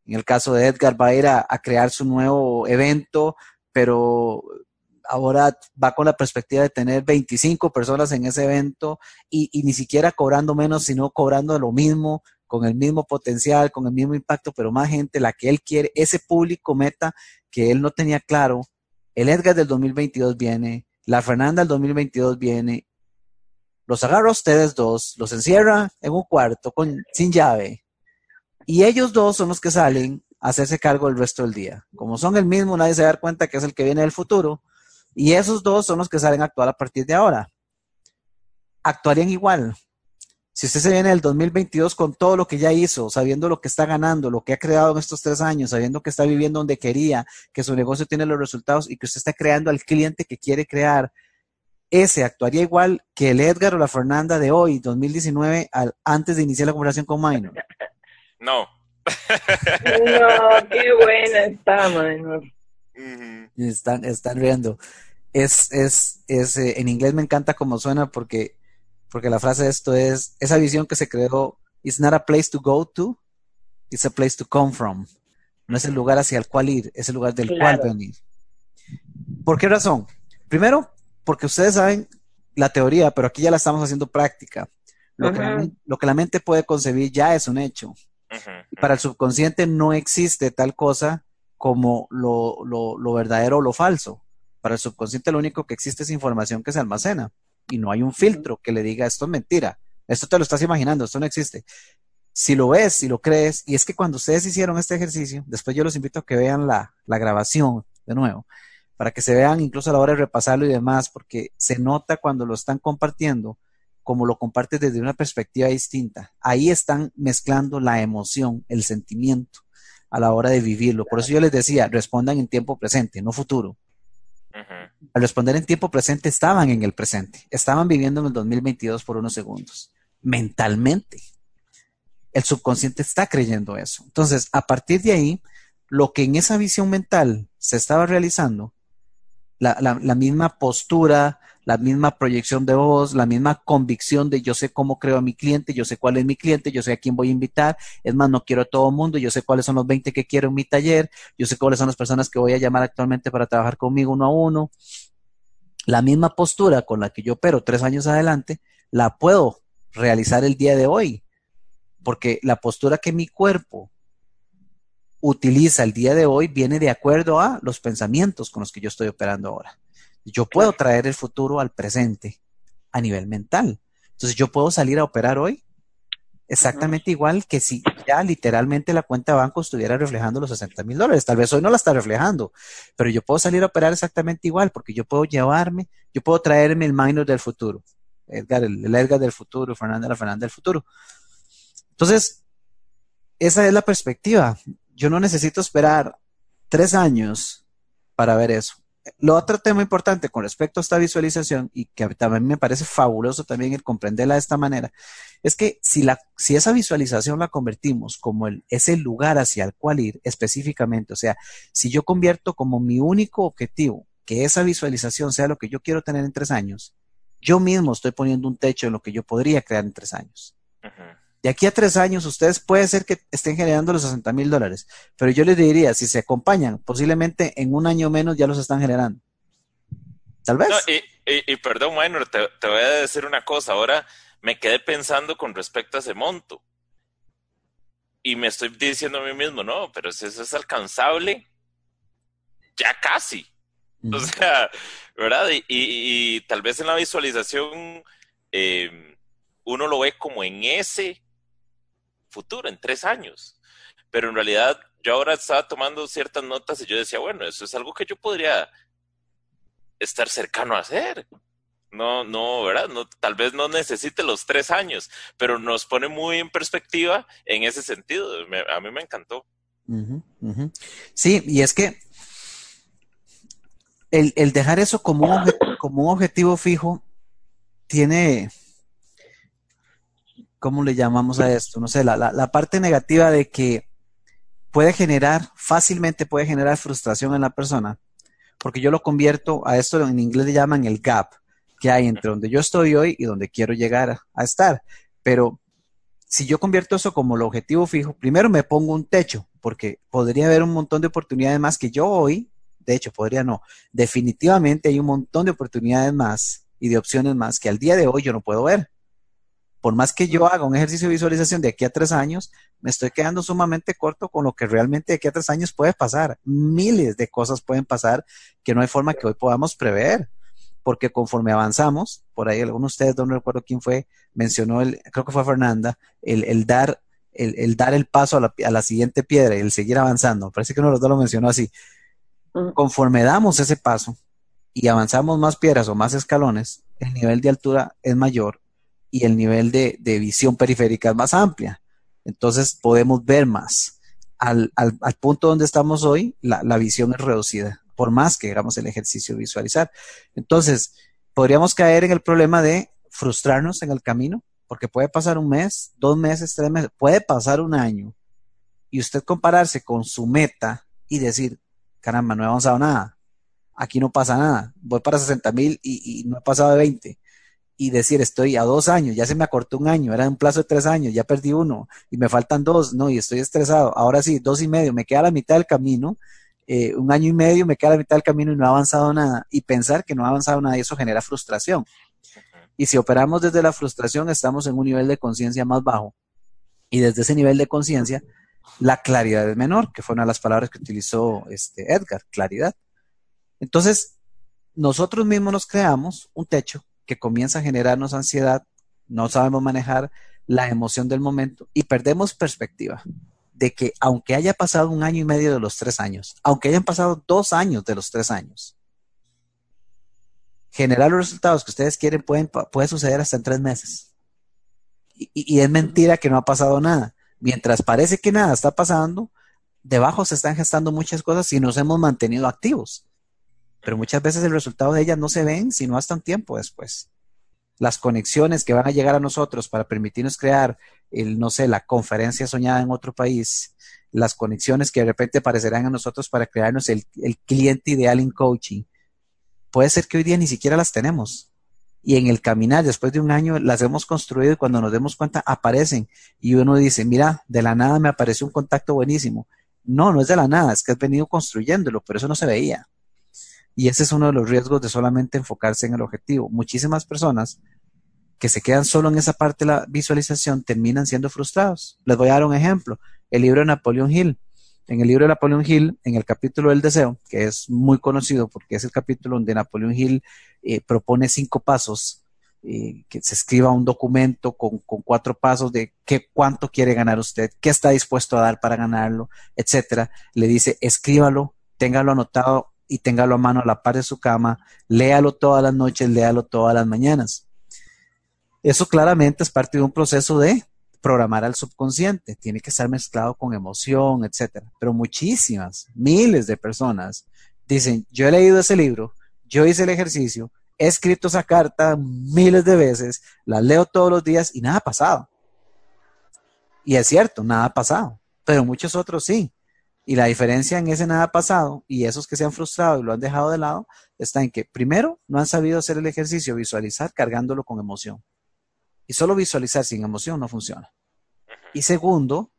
En el caso de Edgar, va a ir a, crear su nuevo evento, pero ahora va con la perspectiva de tener 25 personas en ese evento y, ni siquiera cobrando menos, sino cobrando lo mismo, con el mismo potencial, con el mismo impacto, pero más gente, la que él quiere, ese público meta que él no tenía claro. El Edgar del 2022 viene, la Fernanda del 2022 viene, los agarra a ustedes dos, los encierra en un cuarto con, sin llave, y ellos dos son los que salen a hacerse cargo el resto del día. Como son el mismo, nadie se da cuenta que es el que viene del futuro, y esos dos son los que salen a actuar a partir de ahora. Actuarían igual. Si usted se viene del 2022 con todo lo que ya hizo, sabiendo lo que está ganando, lo que ha creado en estos tres años, sabiendo que está viviendo donde quería, que su negocio tiene los resultados y que usted está creando al cliente que quiere crear, ese actuaría igual que el Edgar o la Fernanda de hoy, 2019, al, antes de iniciar la conversación con Minor. No. no, qué buena está, Minor. Están, están riendo. Es, es, es, eh, en inglés me encanta como suena porque, porque la frase de esto es, esa visión que se creó, it's not a place to go to, it's a place to come from. No es el lugar hacia el cual ir, es el lugar del Claro. cual venir. ¿Por qué razón? Primero, porque ustedes saben la teoría, pero aquí ya la estamos haciendo práctica. Lo, que la, Ajá. men- lo que la mente puede concebir ya es un hecho. Y para el subconsciente no existe tal cosa como lo, lo, lo verdadero o lo falso. Para el subconsciente lo único que existe es información que se almacena y no hay un filtro que le diga esto es mentira, esto te lo estás imaginando, esto no existe. Si lo ves, si lo crees, y es que cuando ustedes hicieron este ejercicio, después yo los invito a que vean la, la grabación de nuevo, para que se vean incluso a la hora de repasarlo y demás, porque se nota cuando lo están compartiendo como lo compartes desde una perspectiva distinta. Ahí están mezclando la emoción, el sentimiento a la hora de vivirlo. Por eso yo les decía, respondan en tiempo presente, no futuro. Al responder en tiempo presente, estaban en el presente, estaban viviendo en el 2022 por unos segundos, mentalmente. El subconsciente está creyendo eso. Entonces, a partir de ahí, lo que en esa visión mental se estaba realizando, la misma postura, la misma proyección de voz, la misma convicción de yo sé cómo creo a mi cliente, yo sé cuál es mi cliente, yo sé a quién voy a invitar, es más, no quiero a todo mundo, yo sé cuáles son los 20 que quiero en mi taller, yo sé cuáles son las personas que voy a llamar actualmente para trabajar conmigo uno a uno. La misma postura con la que yo opero tres años adelante, la puedo realizar el día de hoy, porque la postura que mi cuerpo utiliza el día de hoy viene de acuerdo a los pensamientos con los que yo estoy operando ahora. Yo puedo traer el futuro al presente a nivel mental. Entonces yo puedo salir a operar hoy exactamente igual que si ya literalmente la cuenta de banco estuviera reflejando los 60 mil dólares. Tal vez hoy no la está reflejando, pero yo puedo salir a operar exactamente igual porque yo puedo llevarme, yo puedo traerme el minor del futuro. Edgar, el, el Edgar del futuro, Fernanda, la Fernanda del futuro. Entonces, esa es la perspectiva. Yo no necesito esperar tres años para ver eso. Lo otro tema importante con respecto a esta visualización, y que también me parece fabuloso también el comprenderla de esta manera, es que si, la, si esa visualización la convertimos como el, ese lugar hacia el cual ir específicamente, o sea, si yo convierto como mi único objetivo que esa visualización sea lo que yo quiero tener en tres años, yo mismo estoy poniendo un techo en lo que yo podría crear en tres años. De aquí a tres años, ustedes puede ser que estén generando los 60 mil dólares, pero yo les diría, si se acompañan, posiblemente en un año menos ya los están generando. Tal vez. No, y, y- y perdón, Minor, te, te voy a decir una cosa. Ahora me quedé pensando con respecto a ese monto. Y me estoy diciendo a mí mismo, no, pero si eso es alcanzable, ya casi. O sea, ¿verdad? Y tal vez en la visualización eh, uno lo ve como en ese futuro, en tres años. Pero en realidad yo ahora estaba tomando ciertas notas y yo decía, bueno, eso es algo que yo podría estar cercano a hacer. No, no, ¿verdad? No, tal vez no necesite los tres años, pero nos pone muy en perspectiva en ese sentido. A mí me encantó. Sí, y es que el, el dejar eso como un, como un objetivo fijo tiene, ¿cómo le llamamos a esto? No sé, la, la, la parte negativa de que puede generar, fácilmente puede generar frustración en la persona, porque yo lo convierto a esto en inglés le llaman el gap que hay entre donde yo estoy hoy y donde quiero llegar a, a estar. Pero si yo convierto eso como el objetivo fijo, primero me pongo un techo, porque podría haber un montón de oportunidades más que yo hoy de hecho, podría no. Definitivamente hay un montón de oportunidades más y de opciones más que al día de hoy yo no puedo ver. Por más que yo haga un ejercicio de visualización de aquí a tres años, me estoy quedando sumamente corto con lo que realmente de aquí a tres años puede pasar. Miles de cosas pueden pasar que no hay forma que hoy podamos prever porque conforme avanzamos, por ahí algunos de ustedes, no recuerdo quién fue, mencionó, el, creo que fue Fernanda, el, el dar el, el, dar el paso a la, a la, siguiente piedra y el seguir avanzando. Parece que uno de los dos lo mencionó así. Conforme damos ese paso y avanzamos más piedras o más escalones, el nivel de altura es mayor y el nivel de, de visión periférica es más amplia. Entonces podemos ver más. Al, al, al punto donde estamos hoy, la, la visión es reducida por más que hagamos el ejercicio visualizar. Entonces, podríamos caer en el problema de frustrarnos en el camino, porque puede pasar un mes, dos meses, tres meses, puede pasar un año, y usted compararse con su meta y decir, caramba, no he avanzado nada, aquí no pasa nada, voy para 60 mil y, y, no he pasado de 20, y decir, estoy a dos años, ya se me acortó un año, era un plazo de tres años, ya perdí uno, y me faltan dos, no, y estoy estresado, ahora sí, dos y medio, me queda la mitad del camino, eh, un año y medio, me queda la mitad del camino y no ha avanzado nada. Y pensar que no ha avanzado nada, y eso genera frustración. Y si operamos desde la frustración, estamos en un nivel de conciencia más bajo. Y desde ese nivel de conciencia, la claridad es menor, que fue una de las palabras que utilizó este Edgar, claridad. Entonces, nosotros mismos nos creamos un techo que comienza a generarnos ansiedad, no sabemos manejar la emoción del momento y perdemos perspectiva de que aunque haya pasado un año y medio de los tres años, aunque hayan pasado dos años de los tres años, generar los resultados que ustedes quieren pueden, puede suceder hasta en tres meses. Y, y, es mentira que no ha pasado nada. Mientras parece que nada está pasando, debajo se están gestando muchas cosas y nos hemos mantenido activos. Pero muchas veces el resultado de ellas no se ven sino hasta un tiempo después las conexiones que van a llegar a nosotros para permitirnos crear, el, no sé, la conferencia soñada en otro país, las conexiones que de repente aparecerán a nosotros para crearnos el, el cliente ideal en coaching. Puede ser que hoy día ni siquiera las tenemos. Y en el caminar, después de un año, las hemos construido y cuando nos demos cuenta, aparecen. Y uno dice, mira, de la nada me apareció un contacto buenísimo. No, no es de la nada, es que has venido construyéndolo, pero eso no se veía. Y ese es uno de los riesgos de solamente enfocarse en el objetivo. Muchísimas personas que se quedan solo en esa parte de la visualización terminan siendo frustrados. Les voy a dar un ejemplo. El libro de Napoleon Hill. En el libro de Napoleon Hill, en el capítulo del deseo, que es muy conocido porque es el capítulo donde Napoleon Hill eh, propone cinco pasos, eh, que se escriba un documento con, cuatro pasos de qué, cuánto quiere ganar usted, qué está dispuesto a dar para ganarlo, etcétera. Le dice, escríbalo, téngalo anotado y téngalo a mano a la par de su cama, léalo todas las noches, léalo todas las mañanas. Eso claramente es parte de un proceso de programar al subconsciente. Tiene que estar mezclado con emoción, etcétera. Pero muchísimas, miles de personas dicen, yo he leído ese libro, yo hice el ejercicio, he escrito esa carta miles de veces, la leo todos los días y nada ha pasado. Y es cierto, nada ha pasado, pero muchos otros sí. Y la diferencia en ese nada pasado y esos que se han frustrado y lo han dejado de lado está en que primero no han sabido hacer el ejercicio, visualizar cargándolo con emoción. Y solo visualizar sin emoción no funciona. Y segundo,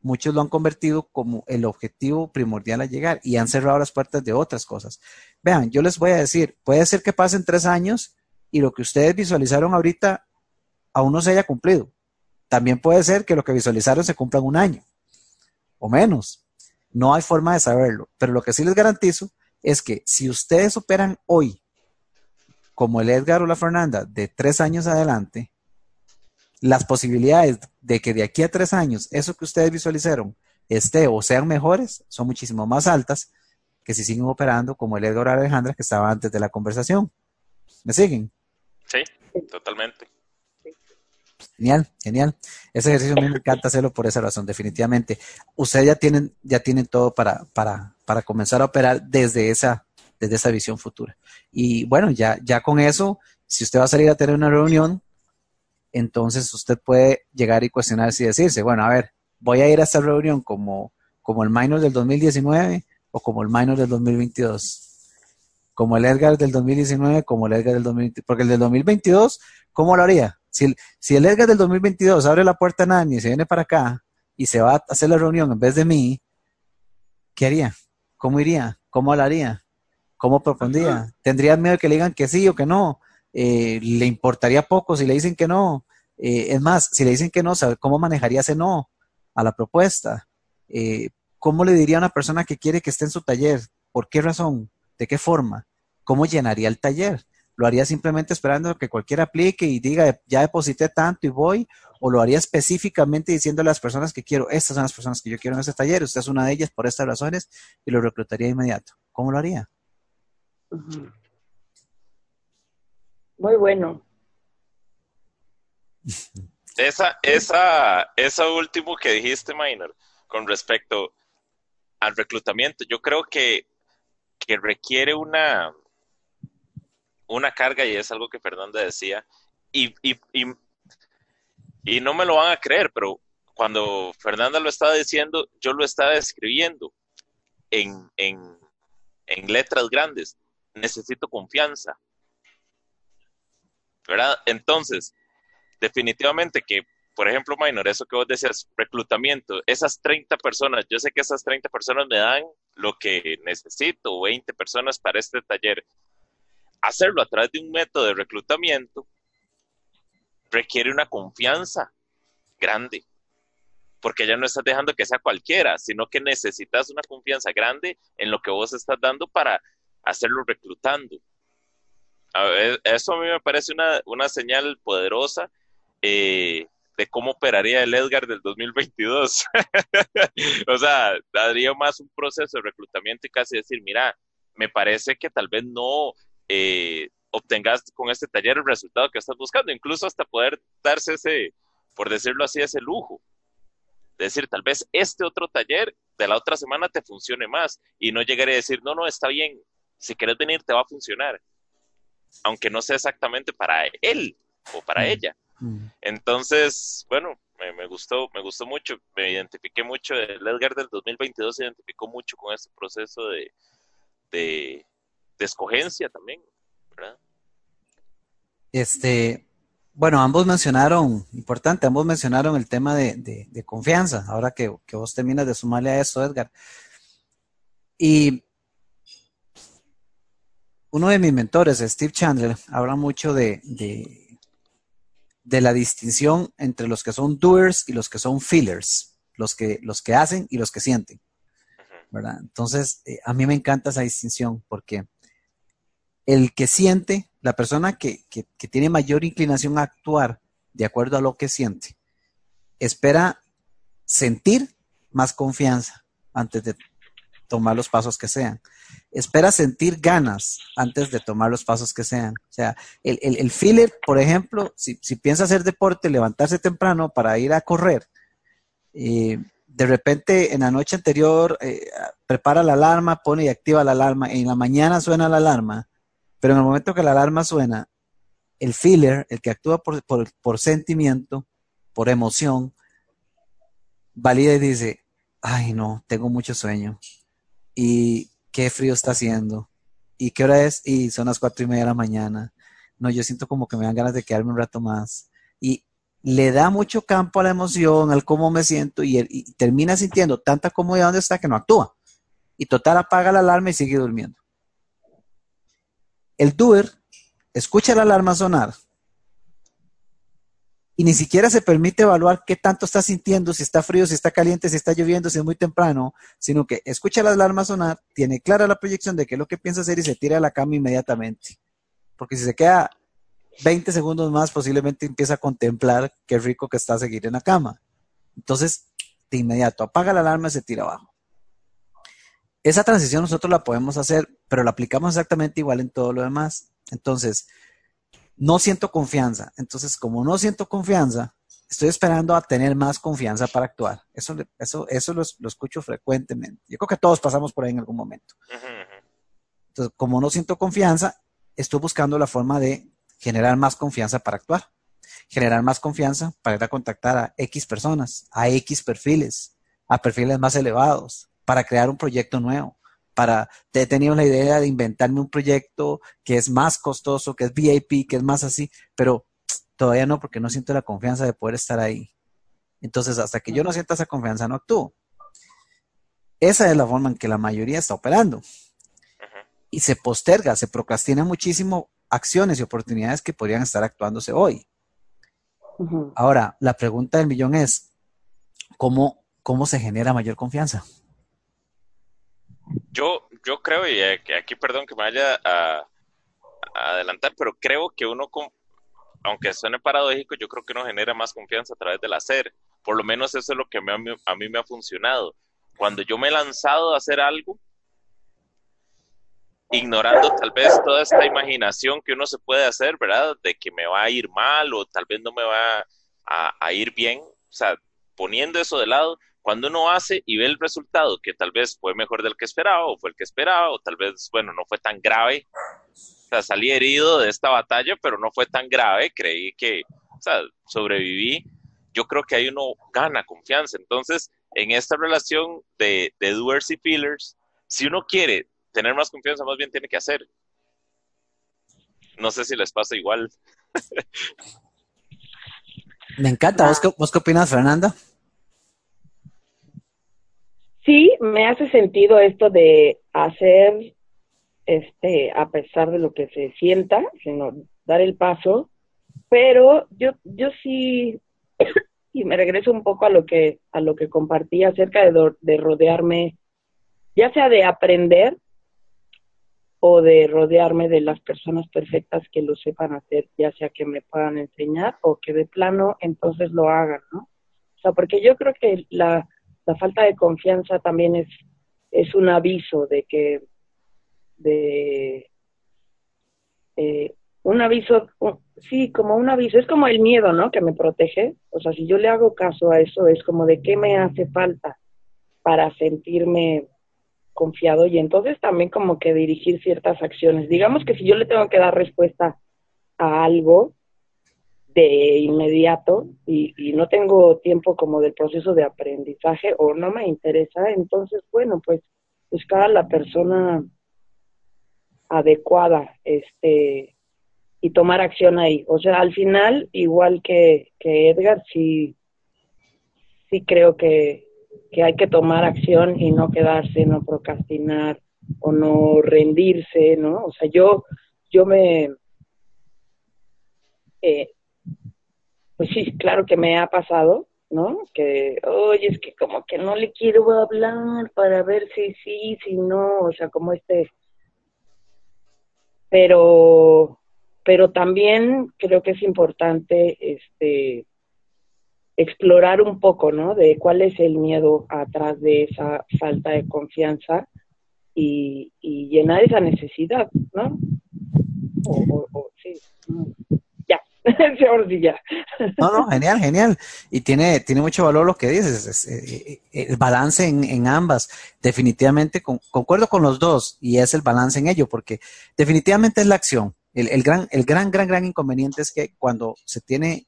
muchos lo han convertido como el objetivo primordial a llegar y han cerrado las puertas de otras cosas. Vean, yo les voy a decir, puede ser que pasen tres años y lo que ustedes visualizaron ahorita aún no se haya cumplido. También puede ser que lo que visualizaron se cumpla en un año o menos. No hay forma de saberlo. Pero lo que sí les garantizo es que si ustedes operan hoy, como el Edgar o la Fernanda, de tres años adelante, las posibilidades de que de aquí a tres años eso que ustedes visualizaron esté o sean mejores son muchísimo más altas que si siguen operando como el Edgar Alejandra que estaba antes de la conversación. ¿Me siguen? Sí, totalmente. Genial, genial. Ese ejercicio a mí me encanta hacerlo por esa razón, definitivamente. Ustedes ya tienen, ya tienen todo para, para, para comenzar a operar desde esa, desde esa visión futura. Y bueno, ya, ya con eso, si usted va a salir a tener una reunión, entonces usted puede llegar y cuestionarse y decirse, bueno, a ver, voy a ir a esta reunión como, como el minor del 2019 o como el minor del 2022. Como el Edgar del 2019, como el Edgar del 2022. Porque el del 2022, ¿cómo lo haría? Si el, si el Edgar del 2022 abre la puerta a Nani y se viene para acá y se va a hacer la reunión en vez de mí, ¿qué haría? ¿cómo iría? ¿Cómo hablaría? ¿Cómo propondría? ¿Tendría miedo de que le digan que sí o que no? Eh, ¿Le importaría poco si le dicen que no? Eh, es más, si le dicen que no, ¿cómo manejaría ese no a la propuesta? Eh, ¿Cómo le diría a una persona que quiere que esté en su taller? ¿Por qué razón? ¿De qué forma? ¿Cómo llenaría el taller? ¿Lo haría simplemente esperando que cualquiera aplique y diga, ya deposité tanto y voy? ¿O lo haría específicamente diciendo a las personas que quiero, estas son las personas que yo quiero en este taller, usted es una de ellas por estas razones y lo reclutaría de inmediato? ¿Cómo lo haría? Muy bueno. Esa, esa, eso último que dijiste, Minor, con respecto al reclutamiento, yo creo que, que requiere una, una carga, y es algo que Fernanda decía, y, y, y, no me lo van a creer, pero cuando Fernanda lo estaba diciendo, yo lo estaba escribiendo en, en, en letras grandes. Necesito confianza. ¿Verdad? Entonces, definitivamente que, por ejemplo, Minor, eso que vos decías, reclutamiento, esas 30 personas, yo sé que esas 30 personas me dan lo que necesito, 20 personas para este taller. Hacerlo a través de un método de reclutamiento requiere una confianza grande, porque ya no estás dejando que sea cualquiera, sino que necesitas una confianza grande en lo que vos estás dando para hacerlo reclutando. eso a mí me parece una, una señal poderosa eh, de cómo operaría el Edgar del 2022. o sea, daría más un proceso de reclutamiento y casi decir, mira, me parece que tal vez no eh, obtengas con este taller el resultado que estás buscando, incluso hasta poder darse ese, por decirlo así, ese lujo. De decir, tal vez este otro taller de la otra semana te funcione más y no llegaré a decir, no, no, está bien, si quieres venir te va a funcionar, aunque no sea exactamente para él o para mm. ella. Mm. Entonces, bueno, me, gustó, me gustó mucho, me identifiqué mucho, el Edgar del 2022 se identificó mucho con este proceso de, de, escogencia también, ¿verdad? Este, bueno, ambos mencionaron, importante, ambos mencionaron el tema de, confianza, ahora que, que, vos terminas de sumarle a eso, Edgar. Y uno de mis mentores, Steve Chandler, habla mucho de, de la distinción entre los que son doers y los que son feelers, los que, los que hacen y los que sienten. ¿verdad? Entonces, eh, a mí me encanta esa distinción porque el que siente, la persona que, que, tiene mayor inclinación a actuar de acuerdo a lo que siente, espera sentir más confianza antes de tomar los pasos que sean espera sentir ganas antes de tomar los pasos que sean. O sea, el, el, filler, por ejemplo, si, si, piensa hacer deporte, levantarse temprano para ir a correr, y de repente en la noche anterior eh, prepara la alarma, pone y activa la alarma, y en la mañana suena la alarma, pero en el momento que la alarma suena, el filler, el que actúa por, sentimiento, por emoción, valida y dice, ay no, tengo mucho sueño. Y qué frío está haciendo. ¿Y qué hora es? Y son las cuatro y media de la mañana. No, yo siento como que me dan ganas de quedarme un rato más. Y le da mucho campo a la emoción, al cómo me siento, y, termina sintiendo tanta comodidad donde está que no actúa. Y total apaga la alarma y sigue durmiendo. El doer escucha la alarma sonar y ni siquiera se permite evaluar qué tanto está sintiendo, si está frío, si está caliente, si está lloviendo, si es muy temprano, sino que escucha la alarma sonar, tiene clara la proyección de qué es lo que piensa hacer y se tira a la cama inmediatamente. Porque si se queda 20 segundos más, posiblemente empieza a contemplar qué rico que está seguir en la cama. Entonces, de inmediato, apaga la alarma y se tira abajo. Esa transición nosotros la podemos hacer, pero la aplicamos exactamente igual en todo lo demás. Entonces, no siento confianza. Entonces, como no siento confianza, estoy esperando a tener más confianza para actuar. Eso, eso, eso lo, escucho frecuentemente. Yo creo que todos pasamos por ahí en algún momento. Entonces, como no siento confianza, estoy buscando la forma de generar más confianza para actuar. Generar más confianza para ir a contactar a X personas, a X perfiles, a perfiles más elevados, para crear un proyecto nuevo para, he tenido la idea de inventarme un proyecto que es más costoso, que es VIP, que es más así, pero todavía no porque no siento la confianza de poder estar ahí. Entonces, hasta que yo no sienta esa confianza, no actúo. Esa es la forma en que la mayoría está operando. Y se posterga, se procrastina muchísimo acciones y oportunidades que podrían estar actuándose hoy. Ahora, la pregunta del millón es, ¿cómo, cómo se genera mayor confianza? Yo, yo creo, y aquí perdón que me vaya a, adelantar, pero creo que uno, aunque suene paradójico, yo creo que uno genera más confianza a través del hacer. Por lo menos eso es lo que a mí me ha funcionado cuando yo me he lanzado a hacer algo, ignorando tal vez toda esta imaginación que uno se puede hacer, ¿verdad? De que me va a ir mal o tal vez no me va a, ir bien. O sea, poniendo eso de lado, cuando uno hace y ve el resultado, que tal vez fue mejor del que esperaba, o fue el que esperaba, o tal vez, bueno, no fue tan grave. O sea, salí herido de esta batalla, pero no fue tan grave. Creí que, sobreviví. Yo creo que ahí uno gana confianza. Entonces, en esta relación de, doers y feelers, si uno quiere tener más confianza, más bien tiene que hacer. No sé si les pasa igual. Me encanta. ¿Vos qué, ¿Vos qué opinas, Fernanda? Sí, me hace sentido esto de hacer, este, a pesar de lo que se sienta, sino dar el paso. Pero yo, yo sí y me regreso un poco a lo que a lo que compartí acerca de, de rodearme ya sea de aprender o de rodearme de las personas perfectas que lo sepan hacer, ya sea que me puedan enseñar o que de plano entonces lo hagan, ¿no? O sea, porque yo creo que la, la falta de confianza también es, es un aviso de que de eh, un aviso, sí, como un aviso, es como el miedo, ¿no? Que me protege. O sea, si yo le hago caso a eso, es como de qué me hace falta para sentirme confiado y entonces también como que dirigir ciertas acciones. Digamos que si yo le tengo que dar respuesta a algo de inmediato y, y no tengo tiempo como del proceso de aprendizaje o no me interesa, entonces, bueno, pues buscar a la persona adecuada, este, y tomar acción ahí. O sea, al final, igual que, que Edgar, sí, sí creo que, que hay que tomar acción y no quedarse, no procrastinar o no rendirse, ¿no? O sea, yo, yo me, eh, pues sí, claro que me ha pasado, ¿no? Que, oye, es que como que no le quiero hablar para ver si sí, si no, o sea, como este, pero pero también creo que es importante este explorar un poco, ¿no? De cuál es el miedo atrás de esa falta de confianza y, llenar esa necesidad, ¿no? O, o, sí. Ya, sí, ya. No, no, genial, genial. Y tiene, tiene mucho valor lo que dices, eh, eh, el balance en, en ambas. Definitivamente concuerdo con los dos y es el balance en ello, porque definitivamente es la acción el, gran, el gran, gran, gran inconveniente es que cuando se tiene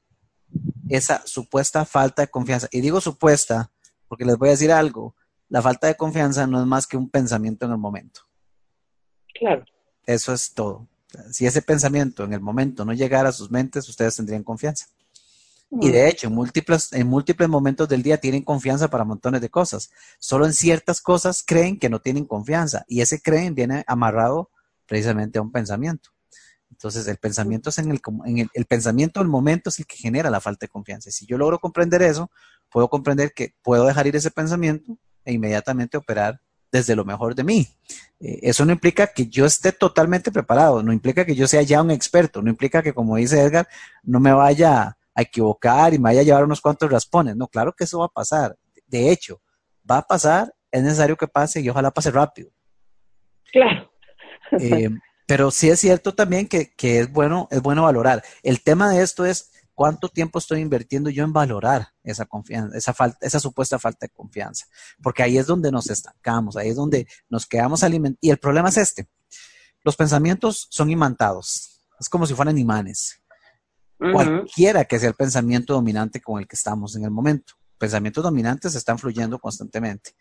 esa supuesta falta de confianza, y digo supuesta porque les voy a decir algo, la falta de confianza no es más que un pensamiento en el momento. Claro. Eso es todo. Si ese pensamiento en el momento no llegara a sus mentes, ustedes tendrían confianza. Y de hecho, en múltiples, en múltiples momentos del día tienen confianza para montones de cosas. Solo en ciertas cosas creen que no tienen confianza. Y ese creen viene amarrado precisamente a un pensamiento. Entonces, el pensamiento es en el, en el, pensamiento del momento es el que genera la falta de confianza. Si yo logro comprender eso, puedo comprender que puedo dejar ir ese pensamiento e inmediatamente operar desde lo mejor de mí. Eh, eso no implica que yo esté totalmente preparado, no implica que yo sea ya un experto, no implica que, como dice Edgar, no me vaya a equivocar y me vaya a llevar unos cuantos raspones. No, claro que eso va a pasar. De hecho, va a pasar, es necesario que pase y ojalá pase rápido. Claro. Eh, pero sí es cierto también que, es, bueno, es bueno valorar. El tema de esto es cuánto tiempo estoy invirtiendo yo en valorar esa confianza, esa falta, esa supuesta falta de confianza. Porque ahí es donde nos estancamos, ahí es donde nos quedamos alimentados. Y el problema es este. Los pensamientos son imantados. Es como si fueran imanes. Cualquiera que sea el pensamiento dominante con el que estamos en el momento. Pensamientos dominantes están fluyendo constantemente.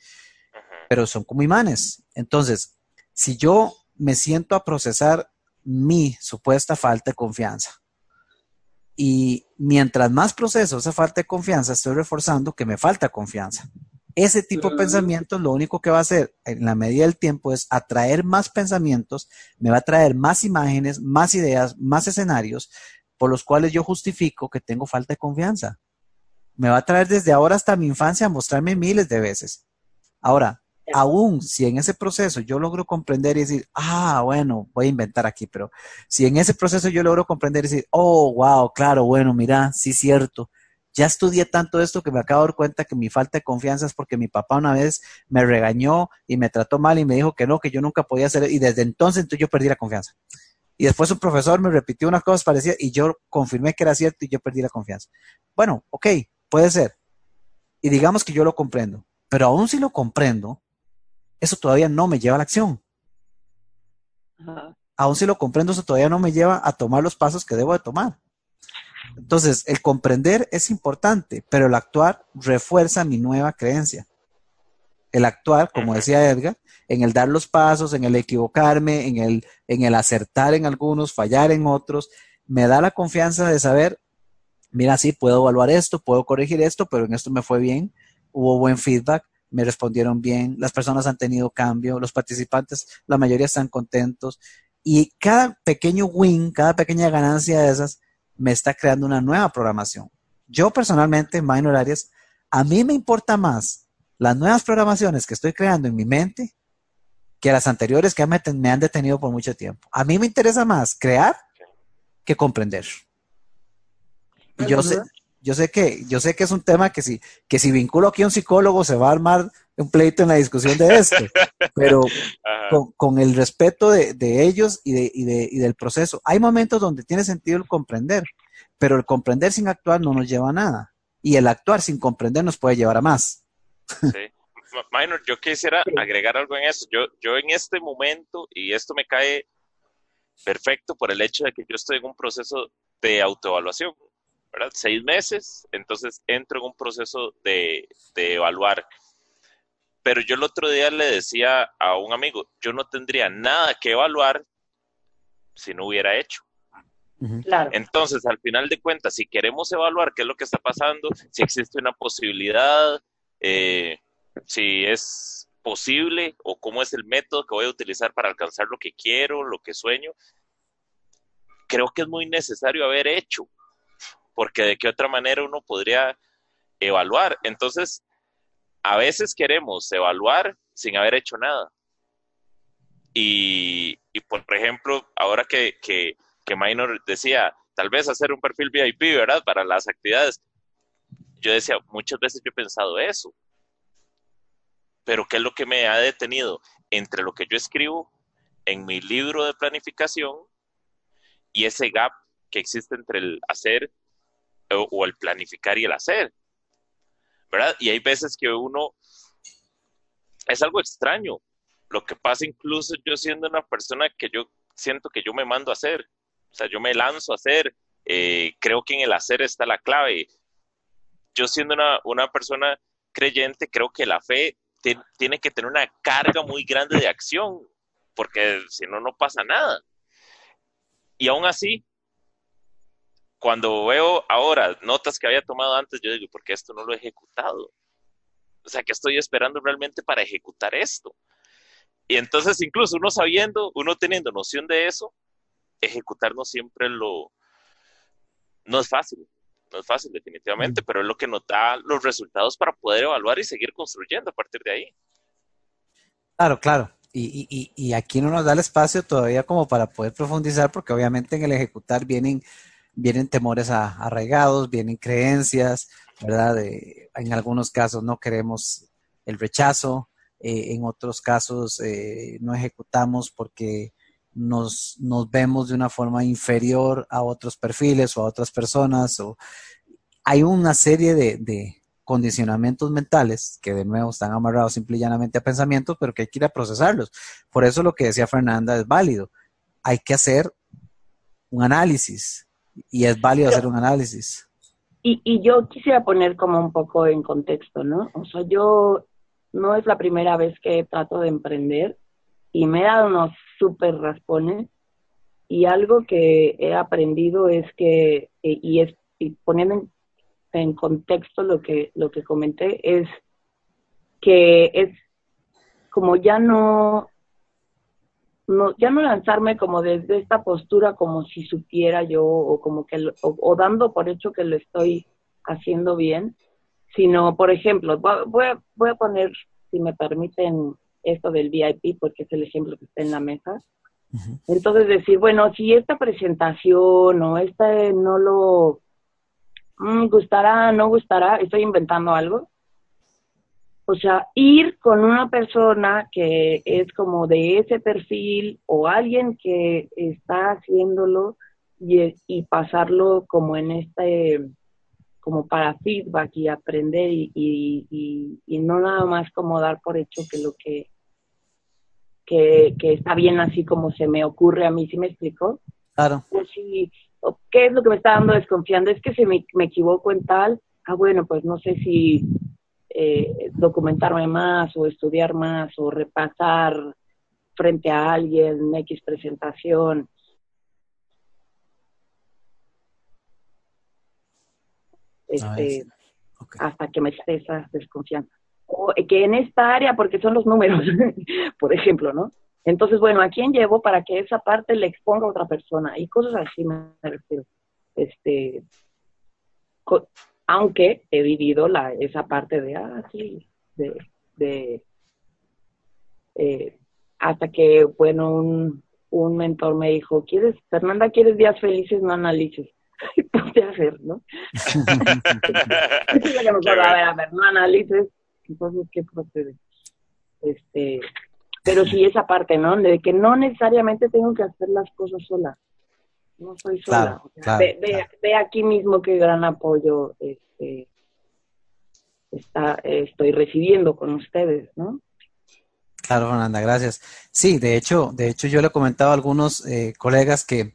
Pero son como imanes. Entonces, si yo me siento a procesar mi supuesta falta de confianza. Y mientras más proceso esa falta de confianza, estoy reforzando que me falta confianza. Ese tipo de pensamientos lo único que va a hacer en la medida del tiempo es atraer más pensamientos, me va a traer más imágenes, más ideas, más escenarios, por los cuales yo justifico que tengo falta de confianza. Me va a traer desde ahora hasta mi infancia a mostrarme miles de veces. Ahora, aún si en ese proceso yo logro comprender y decir, ah, bueno, voy a inventar aquí, pero si en ese proceso yo logro comprender y decir, oh, wow, claro, bueno, mira, sí, cierto, ya estudié tanto esto que me acabo de dar cuenta que mi falta de confianza es porque mi papá una vez me regañó y me trató mal y me dijo que no, que yo nunca podía hacer, y desde entonces entonces yo perdí la confianza. Y después un profesor me repitió unas cosas parecidas y yo confirmé que era cierto y yo perdí la confianza. Bueno, ok, puede ser. Y digamos que yo lo comprendo, pero aún si lo comprendo, eso todavía no me lleva a la acción. Aún si lo comprendo, eso todavía no me lleva a tomar los pasos que debo de tomar. Entonces, el comprender es importante, pero el actuar refuerza mi nueva creencia. El actuar, como decía Edgar, en el dar los pasos, en el equivocarme, en el, en el acertar en algunos, fallar en otros, me da la confianza de saber, mira, sí, puedo evaluar esto, puedo corregir esto, pero en esto me fue bien, hubo buen feedback, me respondieron bien, las personas han tenido cambio, los participantes, la mayoría están contentos y cada pequeño win, cada pequeña ganancia de esas me está creando una nueva programación. Yo personalmente, en Minor Areas, a mí me importa más las nuevas programaciones que estoy creando en mi mente que las anteriores que me, han detenido por mucho tiempo. A mí me interesa más crear que comprender. Y yo sé, yo sé que, yo sé que es un tema que si, que si vinculo aquí a un psicólogo se va a armar un pleito en la discusión de esto, pero con, el respeto de, ellos y, de, y, de, y del proceso. Hay momentos donde tiene sentido el comprender, pero el comprender sin actuar no nos lleva a nada. Y el actuar sin comprender nos puede llevar a más. Sí. Minor, yo quisiera agregar algo en eso. Yo, yo en este momento, y esto me cae perfecto por el hecho de que yo estoy en un proceso de autoevaluación. ¿Verdad? Seis meses, entonces entro en un proceso de, evaluar. Pero yo el otro día le decía a un amigo, yo no tendría nada que evaluar si no hubiera hecho. Claro. Entonces, al final de cuentas, si queremos evaluar qué es lo que está pasando, si existe una posibilidad, eh, si es posible o cómo es el método que voy a utilizar para alcanzar lo que quiero, lo que sueño, creo que es muy necesario haber hecho porque de qué otra manera uno podría evaluar. Entonces, a veces queremos evaluar sin haber hecho nada. Y, por ejemplo, ahora que, que, que Minor decía, tal vez hacer un perfil VIP, ¿verdad? Para las actividades. Yo decía, muchas veces yo he pensado eso. Pero ¿qué es lo que me ha detenido entre lo que yo escribo en mi libro de planificación y ese gap que existe entre el hacer o, el planificar y el hacer, ¿verdad? Y hay veces que uno es algo extraño. Lo que pasa incluso yo siendo una persona que yo siento que yo me mando a hacer, o sea, yo me lanzo a hacer, eh, creo que en el hacer está la clave. Yo siendo una, una persona creyente, creo que la fe tiene que tener una carga muy grande de acción, porque si no, no pasa nada. Y aún así, cuando veo ahora notas que había tomado antes, yo digo, ¿por qué esto no lo he ejecutado? O sea, ¿qué estoy esperando realmente para ejecutar esto? Y entonces, incluso uno sabiendo, uno teniendo noción de eso, ejecutar no siempre lo... No es fácil, no es fácil definitivamente, mm. pero es lo que nos da los resultados para poder evaluar y seguir construyendo a partir de ahí. Claro, claro. Y, y, y aquí no nos da el espacio todavía como para poder profundizar, porque obviamente en el ejecutar vienen vienen temores arraigados, vienen creencias, ¿verdad? en algunos casos no queremos el rechazo, eh, en otros casos eh, no ejecutamos porque nos, nos, vemos de una forma inferior a otros perfiles o a otras personas. O, hay una serie de, de, condicionamientos mentales que de nuevo están amarrados simple y llanamente a pensamientos, pero que hay que ir a procesarlos. Por eso lo que decía Fernanda es válido. Hay que hacer un análisis, y es válido hacer un análisis. Y, y yo quisiera poner como un poco en contexto, ¿no? O sea, yo no es la primera vez que trato de emprender y me he dado unos súper raspones y algo que he aprendido es que, e, y, es, y poniendo en, en, contexto lo que, lo que comenté, es que es como ya no, no, ya no lanzarme como desde esta postura como si supiera yo o como que, o, dando por hecho que lo estoy haciendo bien, sino, por ejemplo, voy, a, voy a poner, si me permiten, esto del VIP, porque es el ejemplo que está en la mesa. Entonces decir, bueno, si esta presentación o esta no lo mm, gustará, no gustará, estoy inventando algo, o sea, ir con una persona que es como de ese perfil o alguien que está haciéndolo y, y pasarlo como en este, como para feedback y aprender y, y, y, no nada más como dar por hecho que lo que, que, que está bien así como se me ocurre a mí, ¿sí me explico? Claro. Pues si, ¿Qué es lo que me está dando desconfiando? Es que si me, me equivoco en tal, ah, bueno, pues no sé si eh, documentarme más o estudiar más o repasar frente a alguien X presentación. Este, hasta que me esté esa desconfianza. O que en esta área, porque son los números, por ejemplo, ¿no? Entonces, bueno, ¿a quién llevo para que esa parte le exponga a otra persona? Y cosas así me refiero. Este, aunque he vivido la, esa parte de, ah, sí, de, de eh, hasta que, bueno, un, un mentor me dijo, ¿quieres, Fernanda, quieres días felices, no analices? Ponte a hacer, ¿no? a ver, no analices, entonces, ¿qué procede? Este, pero sí esa parte, ¿no? De que no necesariamente tengo que hacer las cosas sola no soy sola. ve, aquí mismo qué gran apoyo este, está, estoy recibiendo con ustedes, ¿no? Claro, Fernanda, gracias. Sí, de hecho, de hecho yo le he comentado a algunos eh, colegas que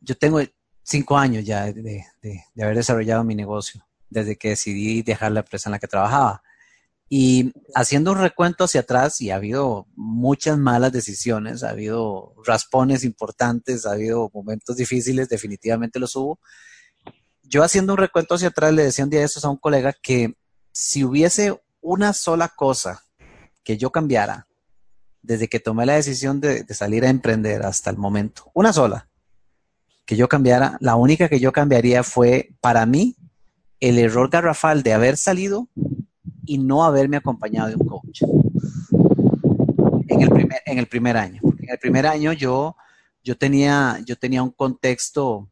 yo tengo cinco años ya de, de haber desarrollado mi negocio, desde que decidí dejar la empresa en la que trabajaba. Y haciendo un recuento hacia atrás, y ha habido muchas malas decisiones, ha habido raspones importantes, ha habido momentos difíciles, definitivamente los hubo. Yo haciendo un recuento hacia atrás le decía un día de estos a un colega que si hubiese una sola cosa que yo cambiara desde que tomé la decisión de, de salir a emprender hasta el momento, una sola que yo cambiara, la única que yo cambiaría fue para mí el error garrafal de haber salido y no haberme acompañado de un coach. En el primer, en el primer año. En el primer año yo, yo, tenía, yo tenía un contexto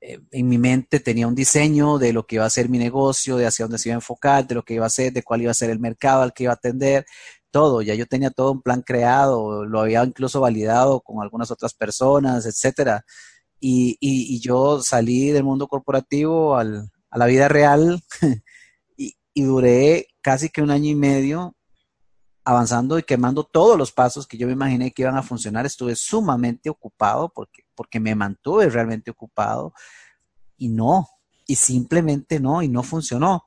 eh, en mi mente, tenía un diseño de lo que iba a ser mi negocio, de hacia dónde se iba a enfocar, de lo que iba a ser, de cuál iba a ser el mercado al que iba a atender, todo. Ya yo tenía todo un plan creado, lo había incluso validado con algunas otras personas, etcétera. Y, y, y yo salí del mundo corporativo al, a la vida real y duré casi que un año y medio avanzando y quemando todos los pasos que yo me imaginé que iban a funcionar. Estuve sumamente ocupado porque, porque me mantuve realmente ocupado y no, y simplemente no, y no funcionó.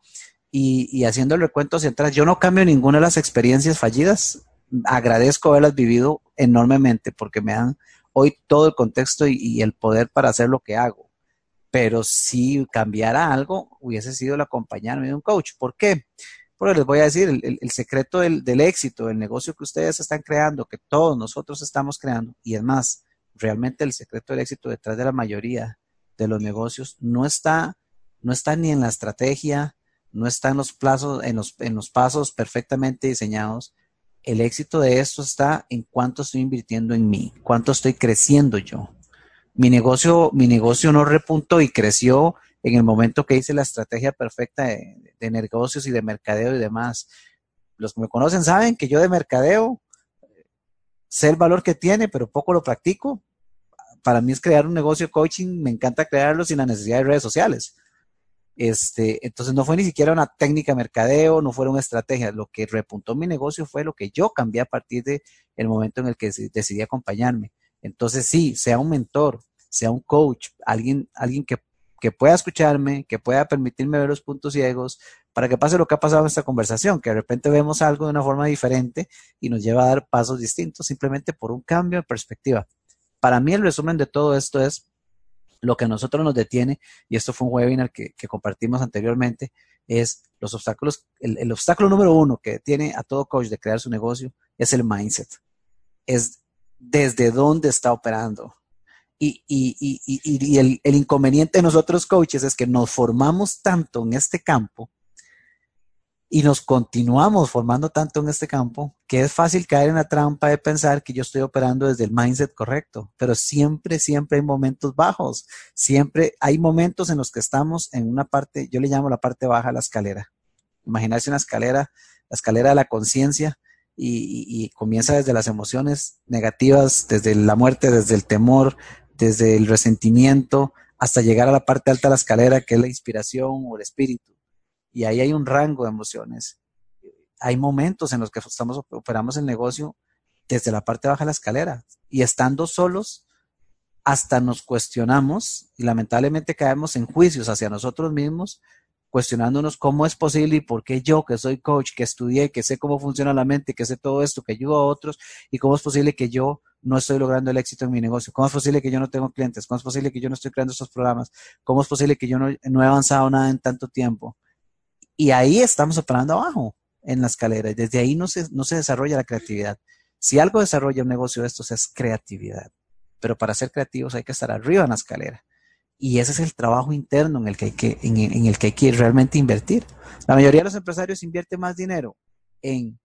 Y, y haciendo el recuento hacia atrás, yo no cambio ninguna de las experiencias fallidas. Agradezco haberlas vivido enormemente porque me dan hoy todo el contexto y el poder para hacer lo que hago pero si cambiara algo, hubiese sido el acompañarme de un coach. ¿Por qué? Porque les voy a decir, el, secreto del, éxito, del negocio que ustedes están creando, que todos nosotros estamos creando, y es más, realmente el secreto del éxito detrás de la mayoría de los negocios no está, no está ni en la estrategia, no está en los plazos, en los, en los pasos perfectamente diseñados. El éxito de esto está en cuánto estoy invirtiendo en mí, cuánto estoy creciendo yo mi negocio, mi negocio no repuntó y creció en el momento que hice la estrategia perfecta de, negocios y de mercadeo y demás. Los que me conocen saben que yo de mercadeo sé el valor que tiene, pero poco lo practico. Para mí es crear un negocio coaching, me encanta crearlo sin la necesidad de redes sociales. Este, entonces no fue ni siquiera una técnica de mercadeo, no fue una estrategia. Lo que repuntó mi negocio fue lo que yo cambié a partir del el momento en el que decidí acompañarme. Entonces sí, sea un mentor, sea un coach, alguien, alguien que, pueda escucharme, que pueda permitirme ver los puntos ciegos, para que pase lo que ha pasado en esta conversación, que de repente vemos algo de una forma diferente y nos lleva a dar pasos distintos simplemente por un cambio de perspectiva. Para mí el resumen de todo esto es lo que a nosotros nos detiene, y esto fue un webinar que, que compartimos anteriormente, es los obstáculos, el, obstáculo número uno que tiene a todo coach de crear su negocio es el mindset. Es desde dónde está operando. Y, el, el, inconveniente de nosotros coaches es que nos formamos tanto en este campo y nos continuamos formando tanto en este campo que es fácil caer en la trampa de pensar que yo estoy operando desde el mindset correcto, pero siempre, siempre hay momentos bajos, siempre hay momentos en los que estamos en una parte, yo le llamo la parte baja la escalera. Imaginarse una escalera, la escalera de la conciencia y, comienza desde las emociones negativas, desde la muerte, desde el temor, desde el resentimiento, hasta llegar a la parte alta de la escalera que es la inspiración o el espíritu y ahí hay un rango de emociones. Hay momentos en los que estamos, operamos el negocio desde la parte baja de la escalera y estando solos hasta nos cuestionamos y lamentablemente caemos en juicios hacia nosotros mismos, cuestionándonos cómo es posible y por qué yo, que soy coach, que estudié, que sé cómo funciona la mente, que sé todo esto, que ayudo a otros, y cómo es posible que yo no estoy logrando el éxito en mi negocio, cómo es posible que yo no tengo clientes, cómo es posible que yo no estoy creando estos programas, cómo es posible que yo no, no he avanzado nada en tanto tiempo. Y ahí estamos operando abajo en la escalera y desde ahí no se, no se desarrolla la creatividad. Si algo desarrolla un negocio de estos es creatividad, pero para ser creativos hay que estar arriba en la escalera. Y ese es el trabajo interno en el que hay que, en, el que, hay que realmente invertir. La mayoría de los empresarios invierte más dinero en,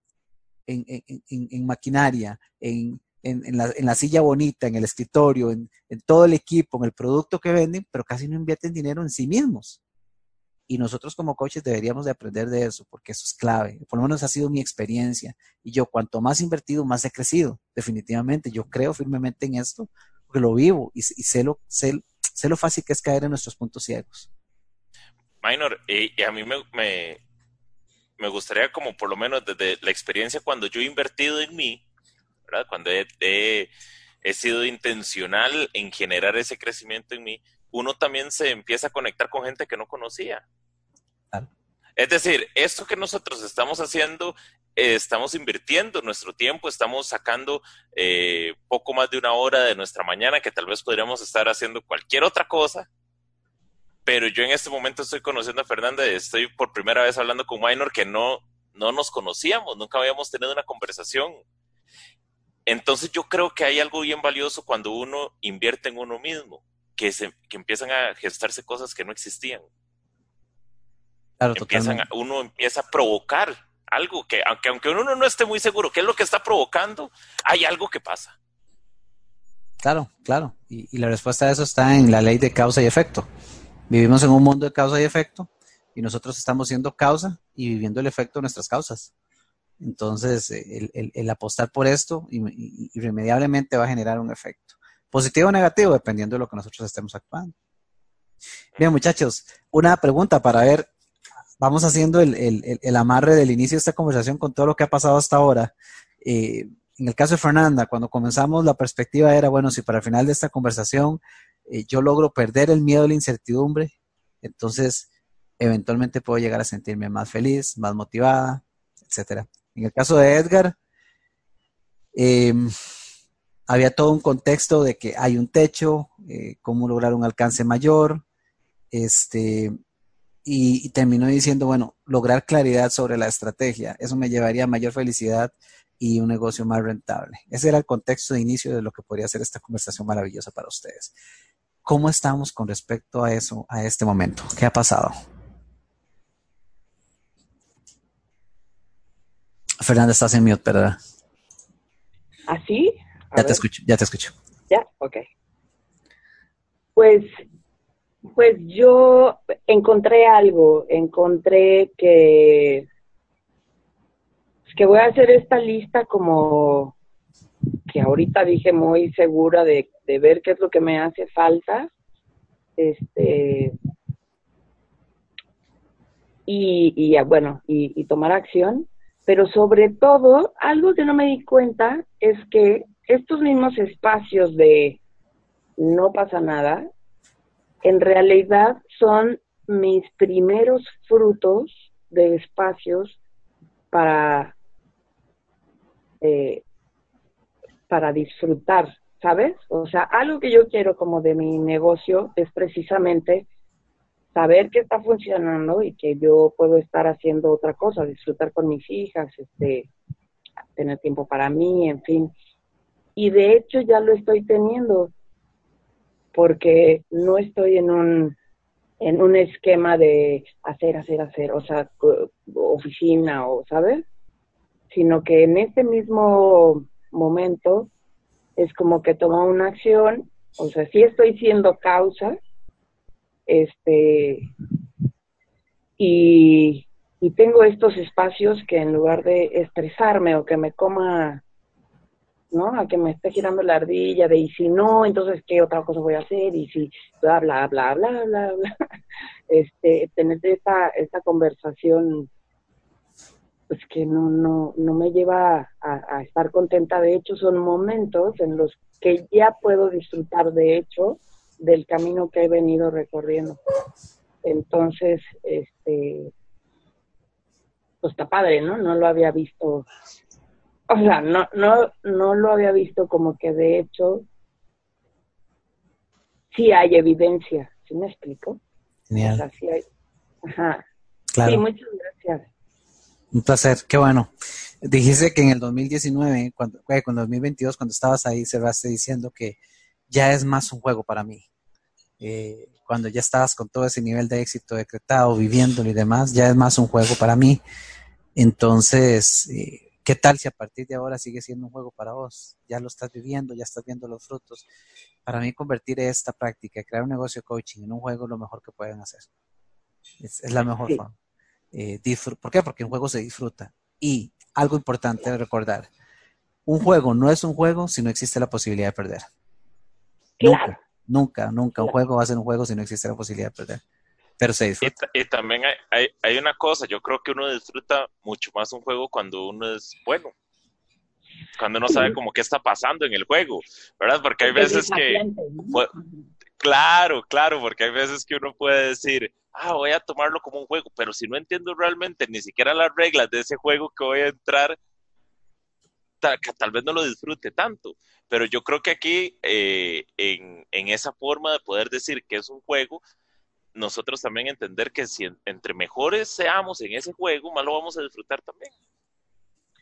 en maquinaria, en, la, en, la, silla bonita, en el escritorio, en, todo el equipo, en el producto que venden, pero casi no invierten dinero en sí mismos. Y nosotros como coaches deberíamos de aprender de eso, porque eso es clave. Por lo menos ha sido mi experiencia. Y yo cuanto más invertido, más he crecido. Definitivamente, yo creo firmemente en esto, porque lo vivo y, sé, lo, sé, lo fácil que es caer en nuestros puntos ciegos. Minor, y, a mí me, me, gustaría como por lo menos desde la experiencia cuando yo he invertido en mí, ¿verdad? Cuando he, he sido intencional en generar ese crecimiento en mí, uno también se empieza a conectar con gente que no conocía. Es decir, esto que nosotros estamos haciendo, eh, estamos invirtiendo nuestro tiempo, estamos sacando eh, poco más de una hora de nuestra mañana que tal vez podríamos estar haciendo cualquier otra cosa. Pero yo en este momento estoy conociendo a Fernanda, estoy por primera vez hablando con Minor que no, no nos conocíamos, nunca habíamos tenido una conversación. Entonces yo creo que hay algo bien valioso cuando uno invierte en uno mismo que, se, que empiezan a gestarse cosas que no existían. Claro, empiezan uno empieza a provocar algo que, aunque, aunque uno no esté muy seguro qué es lo que está provocando, hay algo que pasa. Claro, claro. Y, la respuesta a eso está en la ley de causa y efecto. Vivimos en un mundo de causa y efecto y nosotros estamos siendo causa y viviendo el efecto de nuestras causas. Entonces, el, el apostar por esto irremediablemente va a generar un efecto positivo o negativo, dependiendo de lo que nosotros estemos actuando. Bien, muchachos, una pregunta para ver, vamos haciendo el, amarre del inicio de esta conversación con todo lo que ha pasado hasta ahora. Eh, en el caso de Fernanda, cuando comenzamos, la perspectiva era, bueno, si para el final de esta conversación eh, yo logro perder el miedo a la incertidumbre, entonces eventualmente puedo llegar a sentirme más feliz, más motivada, etcétera. En el caso de Edgar, eh, había todo un contexto de que hay un techo, eh, cómo lograr un alcance mayor, este, y, terminó diciendo, bueno, lograr claridad sobre la estrategia, eso me llevaría a mayor felicidad y un negocio más rentable. Ese era el contexto de inicio de lo que podría ser esta conversación maravillosa para ustedes. ¿Cómo estamos con respecto a eso, a este momento? ¿Qué ha pasado? Fernanda, estás en mute, ¿verdad? ¿Así? Ya te escucho, ya te escucho. Ya, ok. Pues, pues yo encontré algo, encontré que, que voy a hacer esta lista como que ahorita dije muy segura de, de ver qué es lo que me hace falta. Este, y, y bueno, y, y, tomar acción. Pero sobre todo, algo que no me di cuenta es que estos mismos espacios de no pasa nada, en realidad son mis primeros frutos de espacios para, eh, para disfrutar, ¿sabes? O sea, algo que yo quiero como de mi negocio es precisamente saber que está funcionando y que yo puedo estar haciendo otra cosa, disfrutar con mis hijas, este, tener tiempo para mí, en fin. Y de hecho ya lo estoy teniendo porque no estoy en un en un esquema de hacer, hacer, hacer, o sea, oficina o, ¿sabes? Sino que en este mismo momento es como que tomo una acción, o sea, sí estoy siendo causa, este, y, y tengo estos espacios que en lugar de estresarme o que me coma, ¿no? A que me esté girando la ardilla de y si no, entonces qué otra cosa voy a hacer y si bla, bla, bla, bla, bla, bla. Este, tener esta, esta conversación pues que no, no, no me lleva a, a, estar contenta. De hecho, son momentos en los que ya puedo disfrutar, de hecho, del camino que he venido recorriendo. Entonces, este, pues está padre, ¿no? No lo había visto, o sea, no, no, no lo había visto como que de hecho sí hay evidencia, ¿sí me explico? Genial. O sea, sí hay. Ajá. Claro. Sí, muchas gracias. Un placer, qué bueno. Dijiste que en el 2019, cuando, eh, cuando 2022, cuando estabas ahí, cerraste diciendo que ya es más un juego para mí. Eh, cuando ya estabas con todo ese nivel de éxito decretado, viviéndolo y demás, ya es más un juego para mí. Entonces, eh, ¿qué tal si a partir de ahora sigue siendo un juego para vos? Ya lo estás viviendo, ya estás viendo los frutos. Para mí, convertir esta práctica, crear un negocio coaching en un juego es lo mejor que pueden hacer. Es, es la mejor Sí. forma. Eh, ¿Por qué? Porque un juego se disfruta. Y algo importante de recordar, un juego no es un juego si no existe la posibilidad de perder. Claro. Nunca, nunca, nunca. Un juego va a ser un juego si no existe la posibilidad de perder. Pero se Y, disfruta. ta- y también hay, hay, hay una cosa, yo creo que uno disfruta mucho más un juego cuando uno es bueno, cuando uno sabe como qué está pasando en el juego, ¿verdad? Porque hay veces que, fue- claro, claro, porque hay veces que uno puede decir, ah, voy a tomarlo como un juego, pero si no entiendo realmente ni siquiera las reglas de ese juego que voy a entrar, ta- que tal vez no lo disfrute tanto. Pero yo creo que aquí, eh, en, en esa forma de poder decir que es un juego, nosotros también entender que si en- entre mejores seamos en ese juego, más lo vamos a disfrutar también.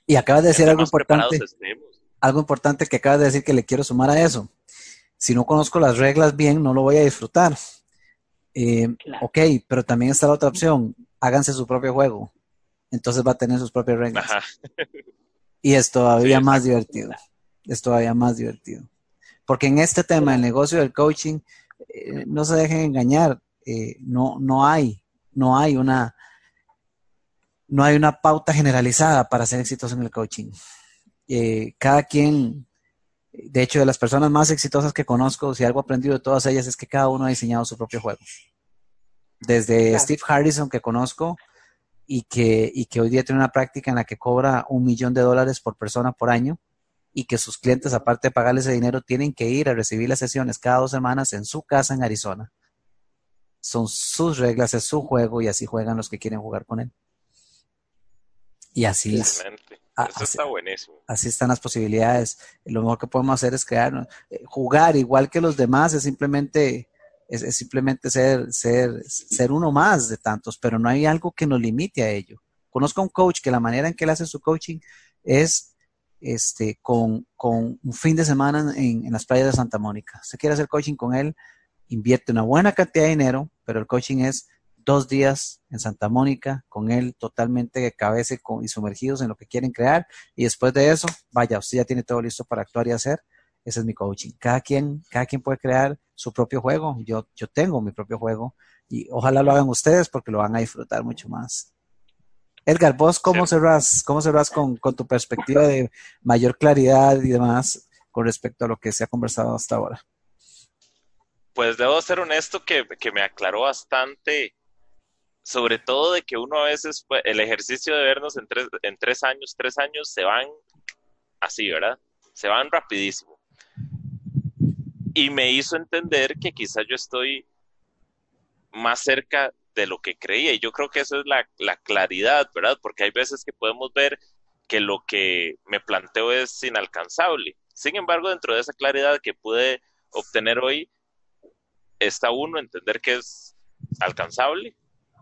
Y acabas de decir Entre algo importante, algo importante que acabas de decir que le quiero sumar a eso. Si no conozco las reglas bien, no lo voy a disfrutar. Eh, Claro. ok, pero también está la otra opción. Háganse su propio juego. Entonces va a tener sus propias reglas. Ajá. Y es todavía Sí, más divertido. Es todavía más divertido. Porque en este tema, el negocio del coaching, eh, no se dejen engañar. Eh, no, no hay, no hay una, no hay una pauta generalizada para ser exitoso en el coaching. Eh, cada quien, de hecho, de las personas más exitosas que conozco, si algo aprendido de todas ellas es que cada uno ha diseñado su propio juego. Desde Claro. Steve Harrison, que conozco, y que, y que hoy día tiene una práctica en la que cobra un millón de dólares por persona por año y que sus clientes, aparte de pagarle ese dinero, tienen que ir a recibir las sesiones cada dos semanas en su casa en Arizona. Son sus reglas, es su juego y así juegan los que quieren jugar con él. Y así es. Eso así- está buenísimo. Así están las posibilidades. Lo mejor que podemos hacer es crear, eh, jugar igual que los demás, es simplemente, es, es simplemente ser, ser, ser uno más de tantos, pero no hay algo que nos limite a ello. Conozco a un coach que la manera en que él hace su coaching es este, con, con un fin de semana en, en las playas de Santa Mónica. Si quiere hacer coaching con él, invierte una buena cantidad de dinero, pero el coaching es dos días en Santa Mónica con él totalmente de cabeza y, con- y sumergidos en lo que quieren crear y después de eso, vaya, usted ya tiene todo listo para actuar y hacer. Ese es mi coaching. Cada quien, cada quien puede crear su propio juego. Yo, yo tengo mi propio juego y ojalá lo hagan ustedes porque lo van a disfrutar mucho más. Edgar, vos cómo cerrás, cómo cerrás con, con tu perspectiva de mayor claridad y demás con respecto a lo que se ha conversado hasta ahora? Pues debo ser honesto que, que me aclaró bastante, sobre todo de que uno a veces, el ejercicio de vernos en tres, en tres años, tres años se van así, ¿verdad? Se van rapidísimo. Y me hizo entender que quizás yo estoy más cerca de lo que creía. Y yo creo que esa es la, la claridad, ¿verdad? Porque hay veces que podemos ver que lo que me planteo es inalcanzable. Sin embargo, dentro de esa claridad que pude obtener hoy, está uno entender que es alcanzable,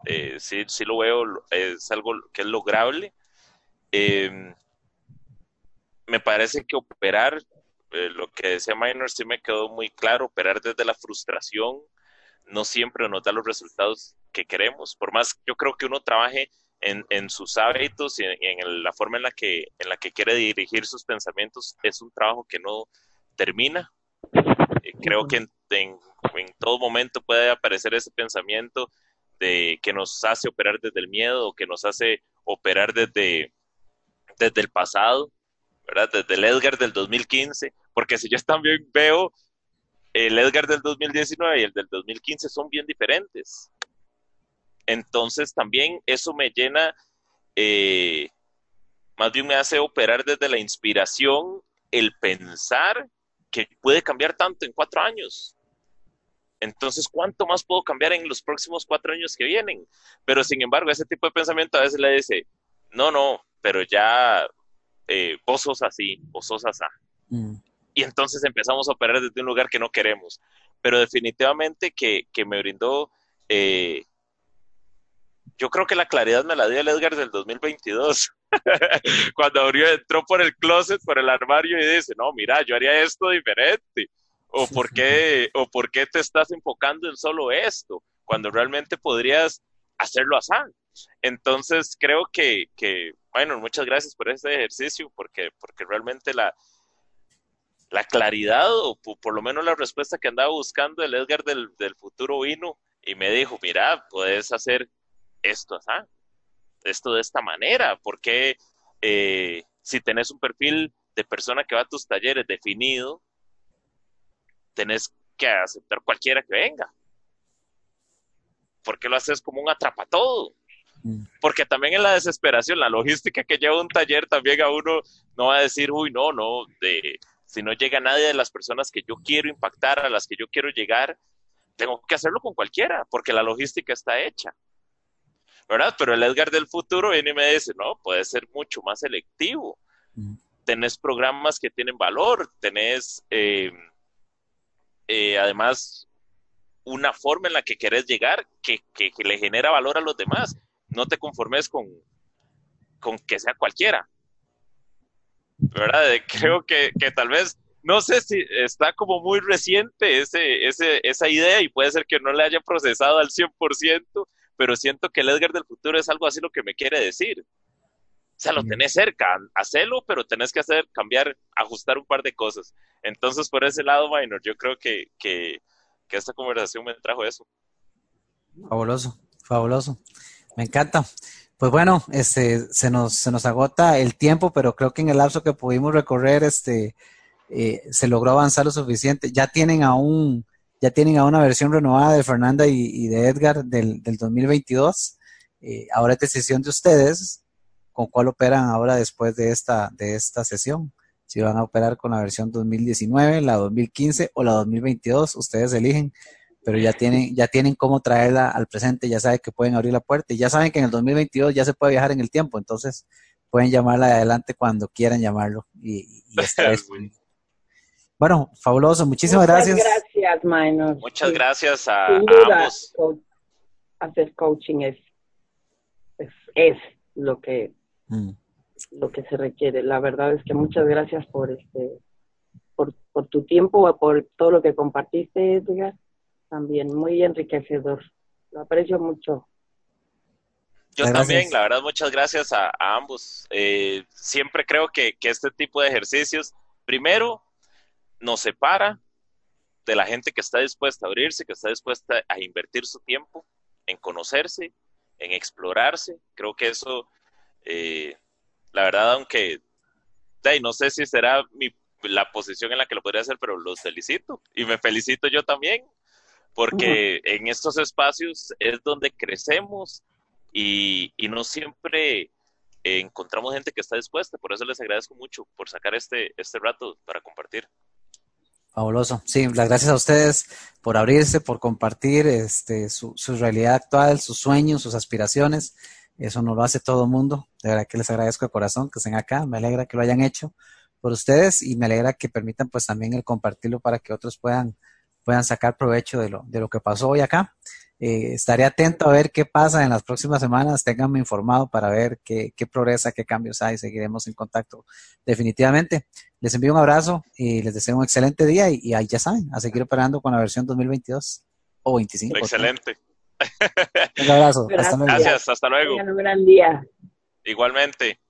eh, sí, sí lo veo, es algo que es lograble. Eh, me parece que operar, eh, lo que decía Minor sí me quedó muy claro, operar desde la frustración no siempre nos da los resultados que queremos. Por más yo creo que uno trabaje en, en sus hábitos y en, la forma en la, que, en la que quiere dirigir sus pensamientos, es un trabajo que no termina. Eh, creo que en, en, todo momento puede aparecer ese pensamiento de que nos hace operar desde el miedo que nos hace operar desde, desde el pasado, ¿verdad? Desde el Edgar del 2015, porque si yo también veo el Edgar del 2019 y el del 2015 son bien diferentes. Entonces también eso me llena, eh, más bien me hace operar desde la inspiración el pensar que puede cambiar tanto en cuatro años. Entonces, ¿cuánto más puedo cambiar en los próximos cuatro años que vienen? Pero sin embargo, ese tipo de pensamiento a veces le dice, no, no, pero ya eh, vos sos así, vos sos así. Mm y entonces empezamos a operar desde un lugar que no queremos. Pero definitivamente que, me brindó, eh, yo creo que la claridad me la dio el Edgar del 2022, cuando abrió, entró por el closet, por el armario y dice, no, mira, yo haría esto diferente. O por qué, o por qué te estás enfocando en solo esto, cuando realmente podrías hacerlo así. Entonces creo que, que, bueno, muchas gracias por este ejercicio, porque, porque realmente la, la claridad o por, lo menos la respuesta que andaba buscando el Edgar del, futuro vino y me dijo, mira, puedes hacer esto, esto de esta manera, porque eh, si tenés un perfil de persona que va a tus talleres definido, tenés que aceptar cualquiera que venga. ¿Por qué lo haces como un atrapatodo? Mm. Porque también en la desesperación, la logística que lleva un taller, también a uno no va a decir, uy, no, no, de si no llega nadie de las personas que yo quiero impactar, a las que yo quiero llegar, tengo que hacerlo con cualquiera, porque la logística está hecha. ¿Verdad? Pero el Edgar del futuro viene y me dice, no, puede ser mucho más selectivo. Tenés programas que tienen valor, tenés eh, eh, además una forma en la que querés llegar que, que, le genera valor a los demás. No te conformes con, con que sea cualquiera. ¿verdad? Creo que, que tal vez, no sé si está como muy reciente ese, ese, esa idea y puede ser que no le haya procesado al 100%, pero siento que el Edgar del futuro es algo así lo que me quiere decir. O sea, lo tenés cerca, hacelo, pero tenés que hacer, cambiar, ajustar un par de cosas. Entonces, por ese lado, Minor, yo creo que, que, que esta conversación me trajo eso. Fabuloso, fabuloso. Me encanta. Pues bueno, este, se nos, se nos agota el tiempo, pero creo que en el lapso que pudimos recorrer, este, eh, se logró avanzar lo suficiente. Ya tienen a un, ya tienen a una versión renovada de Fernanda y, de Edgar del, del 2022. Eh, ahora es decisión de ustedes con cuál operan ahora después de esta, de esta sesión. Si van a operar con la versión 2019, la 2015 o la 2022, ustedes eligen pero ya tienen, ya tienen cómo traerla al presente, ya saben que pueden abrir la puerta y ya saben que en el 2022 ya se puede viajar en el tiempo, entonces pueden llamarla adelante cuando quieran llamarlo y, Bueno, fabuloso, muchísimas gracias. Muchas gracias, Minor. Muchas gracias a, ambos. hacer coaching es, es, lo que mm. lo que se requiere. La verdad es que muchas gracias por este por, por tu tiempo, por todo lo que compartiste, Edgar también, muy enriquecedor. Lo aprecio mucho. Yo también, la verdad, muchas gracias a, ambos. Eh, siempre creo que, este tipo de ejercicios, primero, nos separa de la gente que está dispuesta a abrirse, que está dispuesta a invertir su tiempo en conocerse, en explorarse. Creo que eso, eh, la verdad, aunque no sé si será mi, la posición en la que lo podría hacer, pero los felicito y me felicito yo también porque en estos espacios es donde crecemos y, no siempre encontramos gente que está dispuesta. Por eso les agradezco mucho por sacar este, este rato para compartir. Fabuloso. Sí, las gracias a ustedes por abrirse, por compartir este, su, su realidad actual, sus sueños, sus aspiraciones. Eso nos lo hace todo el mundo. De verdad que les agradezco de corazón que estén acá. Me alegra que lo hayan hecho por ustedes y me alegra que permitan pues también el compartirlo para que otros puedan puedan sacar provecho de lo, de lo que pasó hoy acá. Eh, estaré atento a ver qué pasa en las próximas semanas. Ténganme informado para ver qué, qué progresa, qué cambios hay. Seguiremos en contacto definitivamente. Les envío un abrazo y les deseo un excelente día y, ahí ya saben, a seguir operando con la versión 2022 o 25. Excelente. Un abrazo. Gracias, hasta luego. Un gran día. Igualmente.